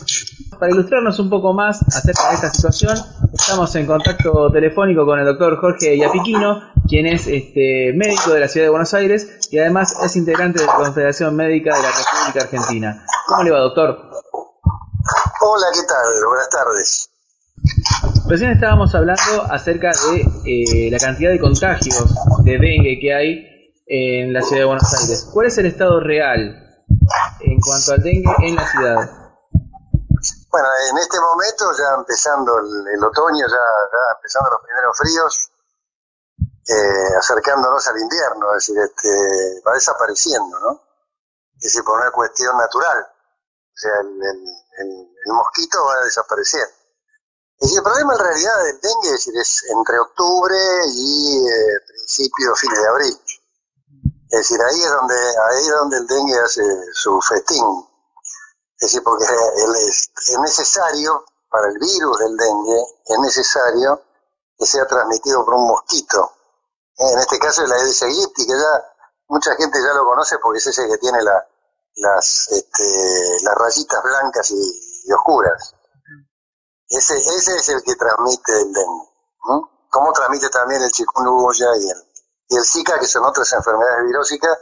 para ilustrarnos un poco más acerca de esta situación, estamos en contacto telefónico con el doctor Jorge Yapiquino, quien es este, médico de la ciudad de Buenos Aires y además es integrante de la Confederación Médica de la República Argentina. ¿Cómo le va, doctor? Hola, ¿qué tal? Buenas tardes. Recién estábamos hablando acerca de eh, la cantidad de contagios de dengue que hay en la ciudad de Buenos Aires. ¿Cuál es el estado real en cuanto al dengue en la ciudad? Bueno, en este momento, ya empezando el, otoño, ya, empezando los primeros fríos, eh, acercándonos al invierno, es decir, este, va desapareciendo, ¿no? Es decir, por una cuestión natural. O sea, el, mosquito va desapareciendo. Es decir, el problema en realidad del dengue es, decir, es entre octubre y eh, principio, fines de abril. Es decir, ahí es donde, ahí es donde el dengue hace su festín. Es decir, porque es, necesario, para el virus del dengue, es necesario que sea transmitido por un mosquito. En este caso es la Aedes aegypti, que ya mucha gente ya lo conoce porque es ese que tiene la, las, este, las rayitas blancas y, oscuras. Ese, ese es el que transmite el dengue. Como transmite también el chikungunya y el, y el Zika, que son otras enfermedades virósicas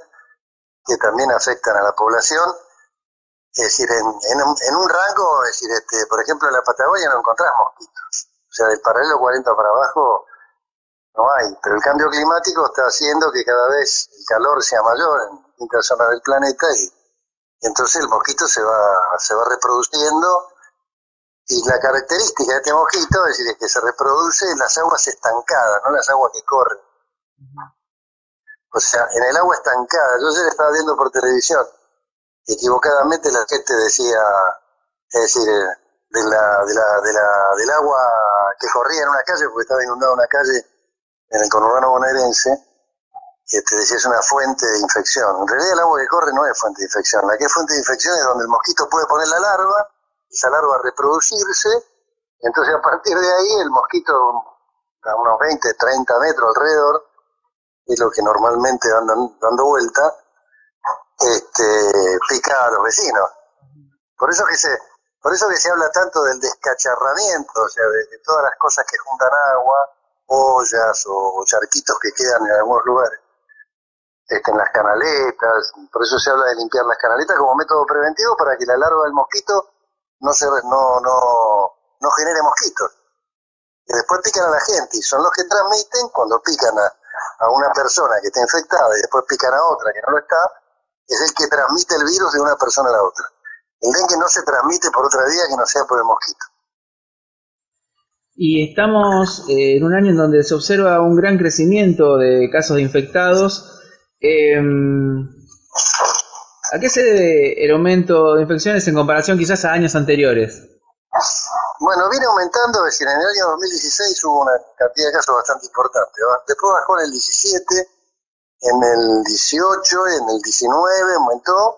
que también afectan a la población es decir, en, en, un rango, es decir, este, por ejemplo, en la Patagonia no encontrás mosquitos. O sea, del paralelo 40 para abajo no hay. Pero el cambio climático está haciendo que cada vez el calor sea mayor en distintas zonas del planeta y, entonces el mosquito se va, se va reproduciendo. Y la característica de este mosquito es, decir, que se reproduce en las aguas estancadas, no las aguas que corren. O sea, en el agua estancada. Yo ayer estaba viendo por televisión equivocadamente la gente decía, es decir, de la, de la, de la, del agua que corría en una calle, porque estaba inundada una calle en el conurbano bonaerense, que te decía es una fuente de infección. En realidad el agua que corre no es fuente de infección. La que es fuente de infección es donde el mosquito puede poner la larva, esa larva reproducirse, entonces a partir de ahí el mosquito a unos 20, 30 metros alrededor, es lo que normalmente andan dando vuelta, este, pica a los vecinos. Por eso que se, por eso que se habla tanto del descacharramiento, o sea, de, todas las cosas que juntan agua, ollas o, charquitos que quedan en algunos lugares, este, en las canaletas, por eso se habla de limpiar las canaletas como método preventivo para que la larva del mosquito no se no, no, no genere mosquitos. Y después pican a la gente, y son los que transmiten cuando pican a, a una persona que está infectada y después pican a otra que no lo está, es el que transmite el virus de una persona a la otra. El dengue no se transmite por otra vía que no sea por el mosquito. Y estamos eh, en un año en donde se observa un gran crecimiento de casos de infectados. Em, ¿A qué se debe el aumento de infecciones en comparación quizás a años anteriores? Bueno, viene aumentando, es decir, en el año 2016 hubo una cantidad de casos bastante importante. Después bajó en el 17, en el 18, en el 19 aumentó,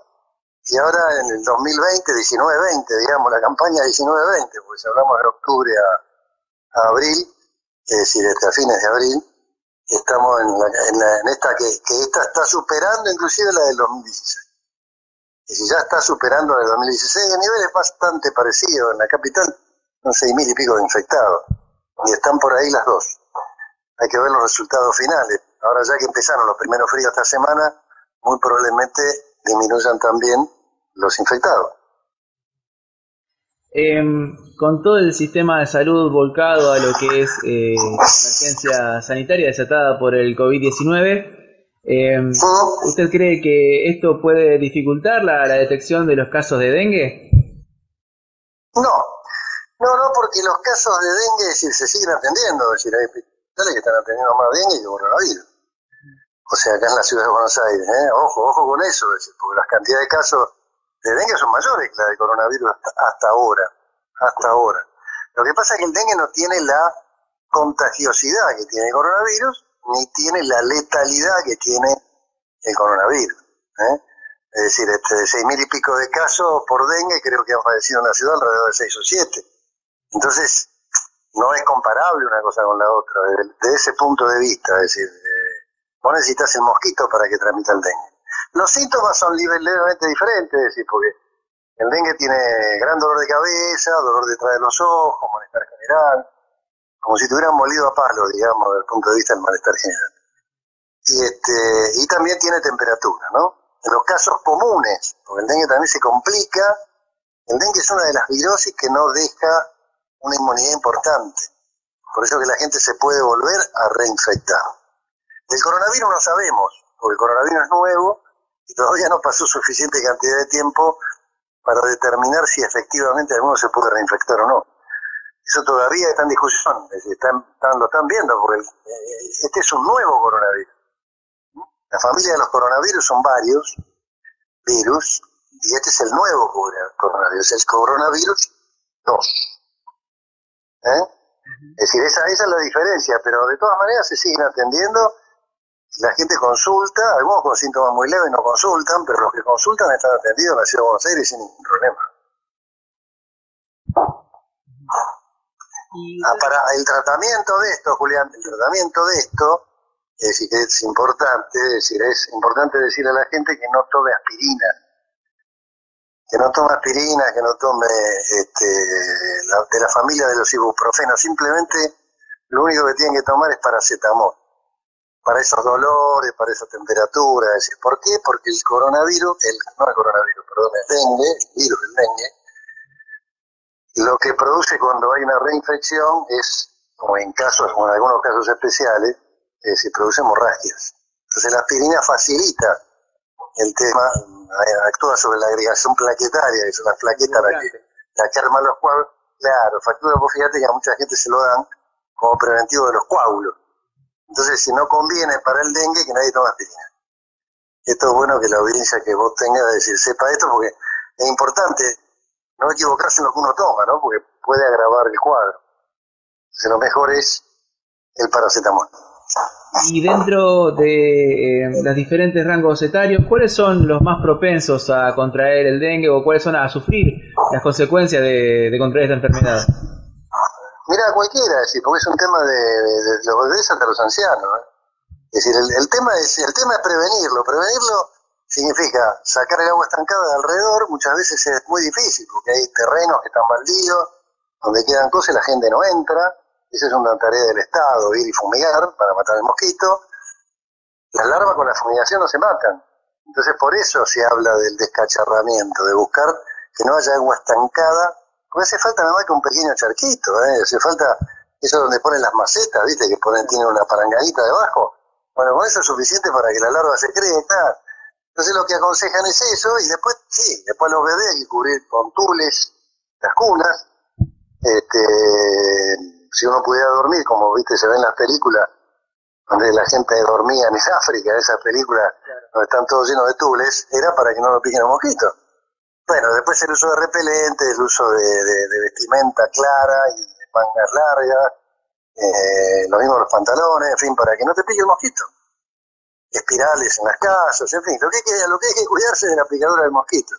y ahora en el 2020, 19-20, digamos, la campaña 19-20, porque si hablamos de octubre a, abril, es decir, hasta fines de abril, estamos en, en, esta que, que esta está superando inclusive la del 2016 y si ya está superando del 2016, el nivel es bastante parecido. En la capital son seis mil y pico de infectados. Y están por ahí las dos. Hay que ver los resultados finales. Ahora ya que empezaron los primeros fríos esta semana, muy probablemente disminuyan también los infectados. Em, con todo el sistema de salud volcado a lo que es eh, emergencia sanitaria desatada por el COVID-19, eh, ¿Usted cree que esto puede dificultar la, detección de los casos de dengue? No, no, no, porque los casos de dengue se siguen atendiendo, es decir, hay hospitales que están atendiendo más dengue que coronavirus. O sea, acá en la ciudad de Buenos Aires, ¿eh? ojo, ojo con eso, decir, porque las cantidades de casos de dengue son mayores que las de coronavirus hasta ahora, hasta ahora. Lo que pasa es que el dengue no tiene la contagiosidad que tiene el coronavirus ni tiene la letalidad que tiene el coronavirus. ¿eh? Es decir, este, de seis mil y pico de casos por dengue, creo que han fallecido en la ciudad alrededor de seis o siete. Entonces, no es comparable una cosa con la otra, desde, ese punto de vista. Es decir, eh, vos necesitas el mosquito para que transmita el dengue. Los síntomas son levemente diferentes, porque el dengue tiene gran dolor de cabeza, dolor detrás de los ojos, malestar general, como si tuvieran molido a palo, digamos, desde el punto de vista del malestar general. Y, este, y también tiene temperatura, ¿no? En los casos comunes, porque el dengue también se complica, el dengue es una de las virosis que no deja una inmunidad importante. Por eso que la gente se puede volver a reinfectar. Del coronavirus no sabemos, porque el coronavirus es nuevo y todavía no pasó suficiente cantidad de tiempo para determinar si efectivamente alguno se puede reinfectar o no. Eso todavía está en discusión, están, lo están viendo, porque eh, este es un nuevo coronavirus. La familia de los coronavirus son varios virus, y este es el nuevo coronavirus, el coronavirus 2. ¿Eh? Es decir, esa, esa es la diferencia, pero de todas maneras se siguen atendiendo, la gente consulta, algunos con síntomas muy leves no consultan, pero los que consultan están atendidos en la ciudad de Buenos Aires sin ningún problema. Ah, para el tratamiento de esto, Julián, el tratamiento de esto, es decir, es importante, es decir, es importante decirle a la gente que no tome aspirina, que no tome aspirina, que no tome este, de la familia de los ibuprofenos, simplemente lo único que tienen que tomar es paracetamol, para esos dolores, para esa temperatura, es decir, ¿por qué? Porque el coronavirus, el, no el coronavirus, perdón, el dengue, el virus del dengue, lo que produce cuando hay una reinfección es, como en casos, como en algunos casos especiales, eh, se produce hemorragias. Entonces la aspirina facilita el tema, eh, actúa sobre la agregación plaquetaria, que son las plaquetas la que, la que arman los coágulos. Claro, factura, vos fíjate que a mucha gente se lo dan como preventivo de los coágulos. Entonces, si no conviene para el dengue, que nadie toma aspirina. Esto es bueno que la audiencia que vos tengas, decir, sepa esto, porque es importante no equivocarse en lo que uno toma, ¿no? Porque puede agravar el cuadro. Entonces lo mejor es el paracetamol. Y dentro de eh, los diferentes rangos etarios, ¿cuáles son los más propensos a contraer el dengue o cuáles son a sufrir las consecuencias de, contraer esta enfermedad? Mira, cualquiera, es decir, porque es un tema de, los bebés hasta los ancianos. Es decir, el, el, tema es, el tema es prevenirlo. Prevenirlo significa sacar el agua estancada de alrededor, muchas veces es muy difícil, porque hay terrenos que están baldíos, donde quedan cosas y la gente no entra, esa es una tarea del Estado, ir y fumigar para matar el mosquito. Las larvas con la fumigación no se matan, entonces por eso se habla del descacharramiento, de buscar que no haya agua estancada, porque hace falta nada más que un pequeño charquito, ¿eh? hace falta eso donde ponen las macetas, viste, que ponen, tienen una paranganita debajo, Bueno, con eso es suficiente para que la larva se crezca. Entonces lo que aconsejan es eso y después, sí, después los bebés hay que cubrir con tules las cunas. Este, si uno pudiera dormir, como viste, se ve en las películas, donde la gente dormía en África, esas películas donde están todos llenos de tules, era para que no lo piquen los mosquitos. Bueno, después el uso de repelente, el uso de, vestimenta clara y mangas largas, eh, lo mismo los pantalones, en fin, para que no te pique el mosquito. Espirales en las casas, en fin, lo que, hay que, lo que hay que cuidarse de la picadura del mosquito.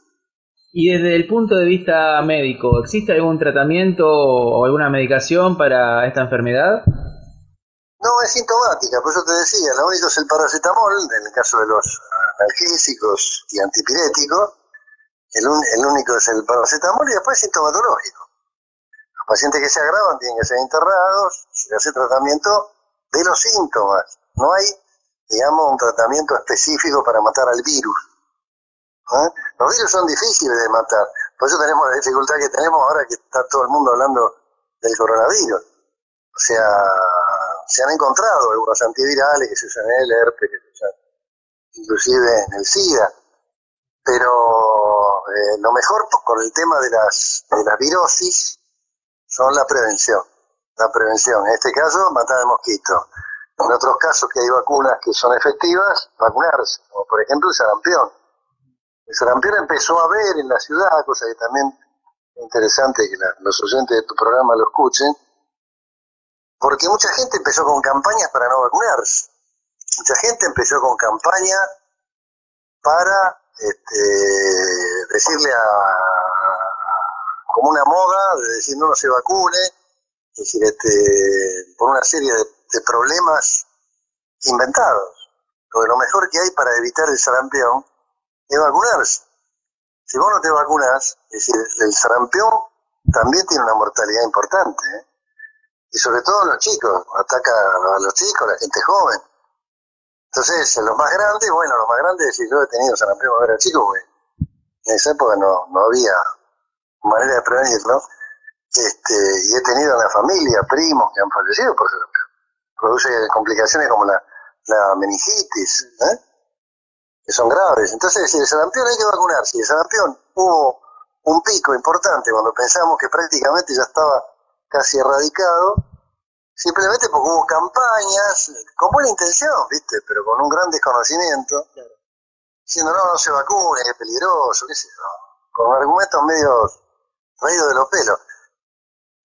Y desde el punto de vista médico, ¿existe algún tratamiento o alguna medicación para esta enfermedad? No, es sintomática, por eso te decía, lo único es el paracetamol, en el caso de los analgésicos y antipiréticos, el, único es el paracetamol y después sintomatológico. Los pacientes que se agravan tienen que ser internados, se hace tratamiento de los síntomas. No hay, digamos, un tratamiento específico para matar al virus. ¿Eh? Los virus son difíciles de matar, por eso tenemos la dificultad que tenemos ahora que está todo el mundo hablando del coronavirus. O sea, se han encontrado algunos antivirales que se usan en el herpes, que se usan inclusive en el SIDA, pero eh, lo mejor con el tema de las, de las virosis son la prevención. La prevención, en este caso, matar al mosquito. En otros casos que hay vacunas que son efectivas, vacunarse, como por ejemplo el sarampión. El sarampión empezó a ver en la ciudad, cosa que también es interesante que los oyentes de tu programa lo escuchen, porque mucha gente empezó con campañas para no vacunarse. Mucha gente empezó con campañas para este, decirle a, como una moda de decir no, no se vacune, es decir, este, por una serie de, problemas inventados. Porque lo mejor que hay para evitar el sarampión es vacunarse. Si vos no te vacunas, es el sarampión también tiene una mortalidad importante. ¿eh? y sobre todo los chicos, ataca a los chicos, a la gente joven. Entonces, los más grandes, bueno, los más grandes, si yo he tenido sarampión cuando era chico, pues, en esa época no, no había manera de prevenirlo, este, y he tenido en la familia primos que han fallecido por sarampión. Produce complicaciones como la, la meningitis, ¿eh? que son graves. Entonces, si el sarampión hay que vacunarse, y el sarampión hubo un pico importante cuando pensamos que prácticamente ya estaba casi erradicado, simplemente porque hubo campañas con buena intención, ¿viste? Pero con un gran desconocimiento, diciendo no, no se vacune, es peligroso, qué sé yo, con argumentos medio traídos de los pelos.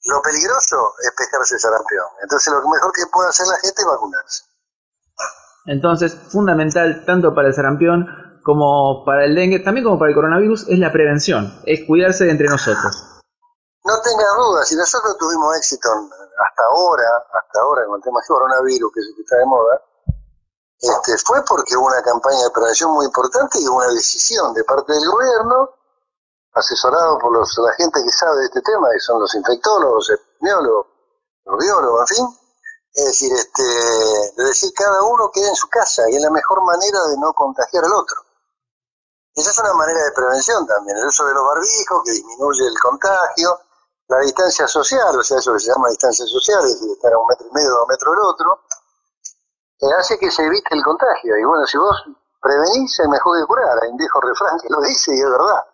Lo peligroso es pescarse el sarampión. Entonces lo mejor que puede hacer la gente es vacunarse. Entonces, fundamental tanto para el sarampión como para el dengue, también como para el coronavirus, es la prevención, es cuidarse de entre nosotros. No tenga dudas, si nosotros tuvimos éxito hasta ahora, hasta ahora con el tema coronavirus, que es el que está de moda, este, fue porque hubo una campaña de prevención muy importante y una decisión de parte del gobierno, asesorado por los, la gente que sabe de este tema, que son los infectólogos, epidemiólogos, los biólogos, en fin, es decir, este, de decir cada uno queda en su casa, y es la mejor manera de no contagiar al otro. Esa es una manera de prevención también, el uso de los barbijos que disminuye el contagio, la distancia social, o sea, eso que se llama distancia social, es decir, estar a un metro y medio, dos metros del otro, hace que se evite el contagio. Y bueno, si vos prevenís, es mejor que curar. Hay un viejo refrán que lo dice y es verdad.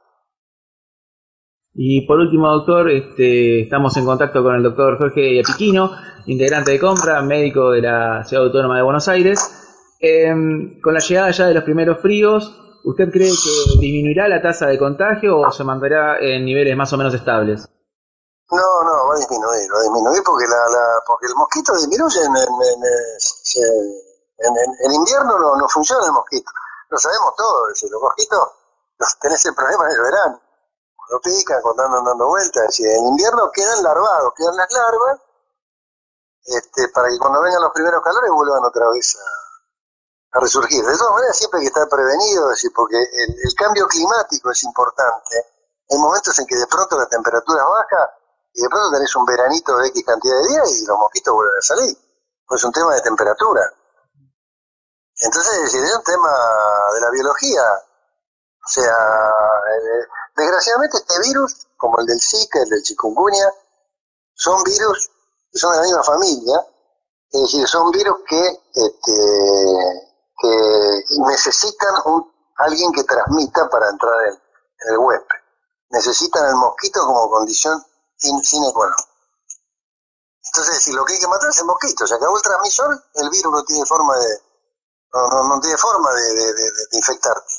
Y por último, doctor, este, estamos en contacto con el doctor Jorge Apiquino, integrante de compra, médico de la Ciudad Autónoma de Buenos Aires. Em, con la llegada ya de los primeros fríos, ¿usted cree que disminuirá la tasa de contagio o se mantendrá en niveles más o menos estables? No, no, va a disminuir, va a disminuir porque la, la porque el mosquito disminuye en, en, invierno no, no funciona el mosquito. Lo sabemos todos, los mosquitos los, tenés el problema en el verano. Cuando pican, cuando andan dando vueltas, en invierno quedan larvados, quedan las larvas, este, para que cuando vengan los primeros calores vuelvan otra vez a, resurgir. De todas maneras, siempre hay que estar prevenido, decir, porque el, el cambio climático es importante. Hay momentos en que de pronto la temperatura baja y de pronto tenés un veranito de X cantidad de días y los mosquitos vuelven a salir. Pues es un tema de temperatura. Entonces, es un tema de la biología. O sea, eh, desgraciadamente este virus, como el del Zika, el del chikungunya, son virus que son de la misma familia Es decir, son virus que, este, que necesitan un, alguien que transmita para entrar en, el huésped. Necesitan al mosquito como condición sin, sine qua non. Entonces, si lo que hay que matar es el mosquito, se acabó el transmisor, el virus no tiene forma de, no, tiene forma de infectarte.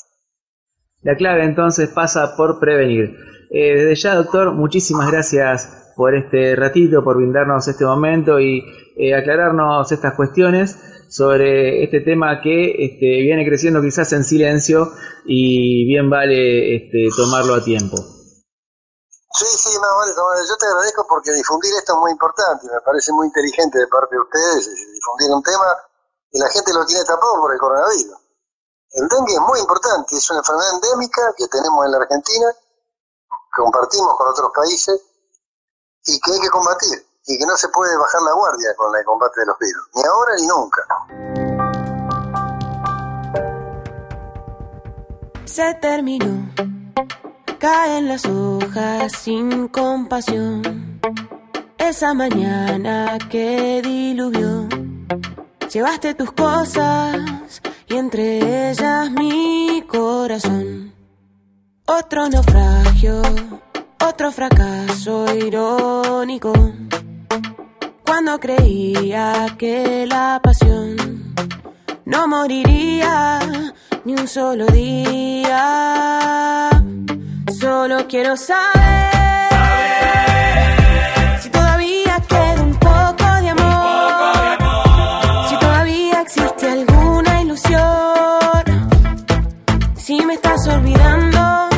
La clave entonces pasa por prevenir. Eh, desde ya, doctor, muchísimas gracias por este ratito, por brindarnos este momento y eh, aclararnos estas cuestiones sobre este tema que este, viene creciendo quizás en silencio y bien vale este, tomarlo a tiempo. Sí, sí, no, vale, vale. yo te agradezco porque difundir esto es muy importante, me parece muy inteligente de parte de ustedes eh, difundir un tema y la gente lo tiene tapado por el coronavirus. El dengue es muy importante, es una enfermedad endémica que tenemos en la Argentina, compartimos con otros países y que hay que combatir y que no se puede bajar la guardia con el combate de los virus, ni ahora ni nunca. Se terminó, caen las hojas sin compasión. Esa mañana que diluvió, llevaste tus cosas y entre ellas mi corazón. Otro naufragio, otro fracaso irónico. Cuando creía que la pasión no moriría ni un solo día. Solo quiero saber, olvidando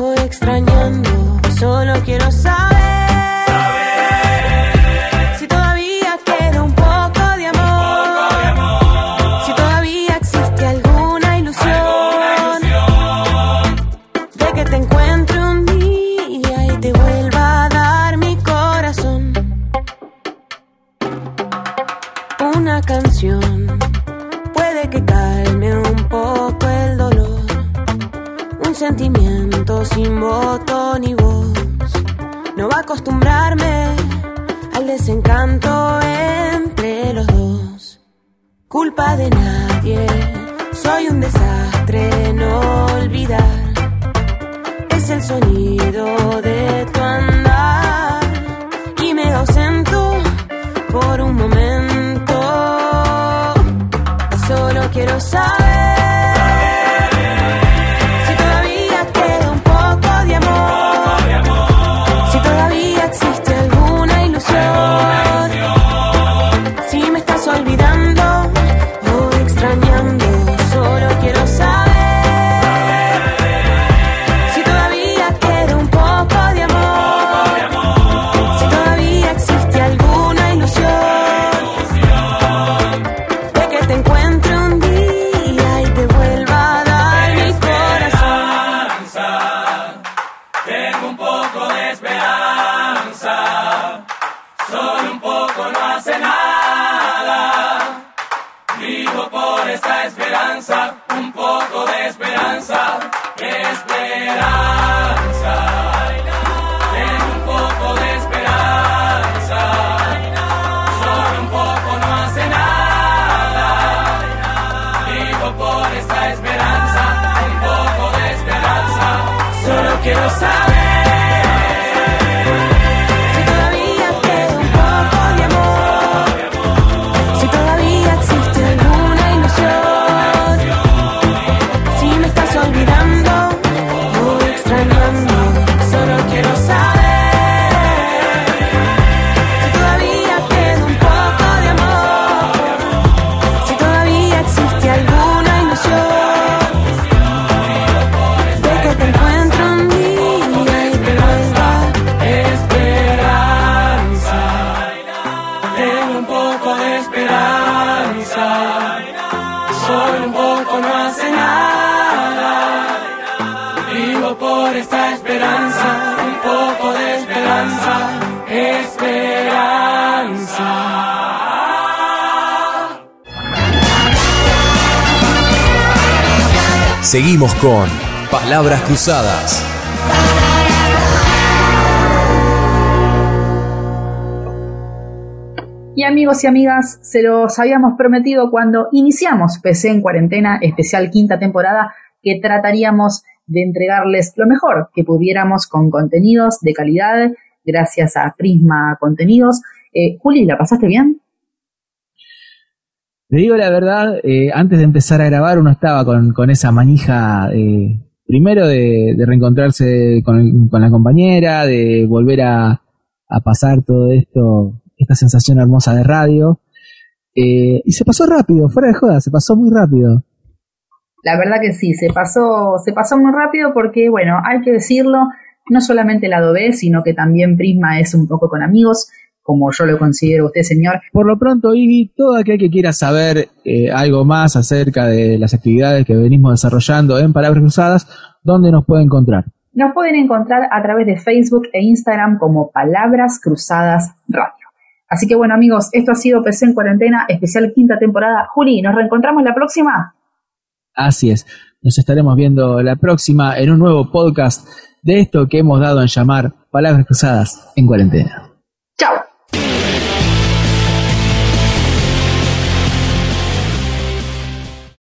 o extrañando. Solo quiero saber. Sin voto ni voz. No va a acostumbrarme al desencanto entre los dos. Culpa de nadie, soy un desastre, no olvidar. Es el sonido de tu andar y me ausento por un momento. Solo quiero saber Con Palabras Cruzadas. Y amigos y amigas, se los habíamos prometido cuando iniciamos PC en cuarentena, especial quinta temporada, que trataríamos de entregarles lo mejor que pudiéramos con contenidos de calidad, gracias a Prisma Contenidos. Eh, Juli, ¿la pasaste bien? Te digo la verdad, eh, antes de empezar a grabar uno estaba con, esa manija, eh, primero de, reencontrarse con, la compañera, de volver a, a pasar todo esto, esta sensación hermosa de radio. Eh, y se pasó rápido, fuera de joda, se pasó muy rápido. La verdad que sí, se pasó, se pasó muy rápido porque, bueno, hay que decirlo, no solamente lado B, sino que también Prisma es un poco con amigos, como yo lo considero usted, señor. Por lo pronto, Ivy, todo aquel que quiera saber eh, algo más acerca de las actividades que venimos desarrollando en Palabras Cruzadas, ¿dónde nos puede encontrar? Nos pueden encontrar a través de Facebook e Instagram como Palabras Cruzadas Radio. Así que bueno amigos, esto ha sido PC en cuarentena, especial quinta temporada. Juli, ¿nos reencontramos la próxima? Así es, nos estaremos viendo la próxima en un nuevo podcast de esto que hemos dado en llamar Palabras Cruzadas en cuarentena.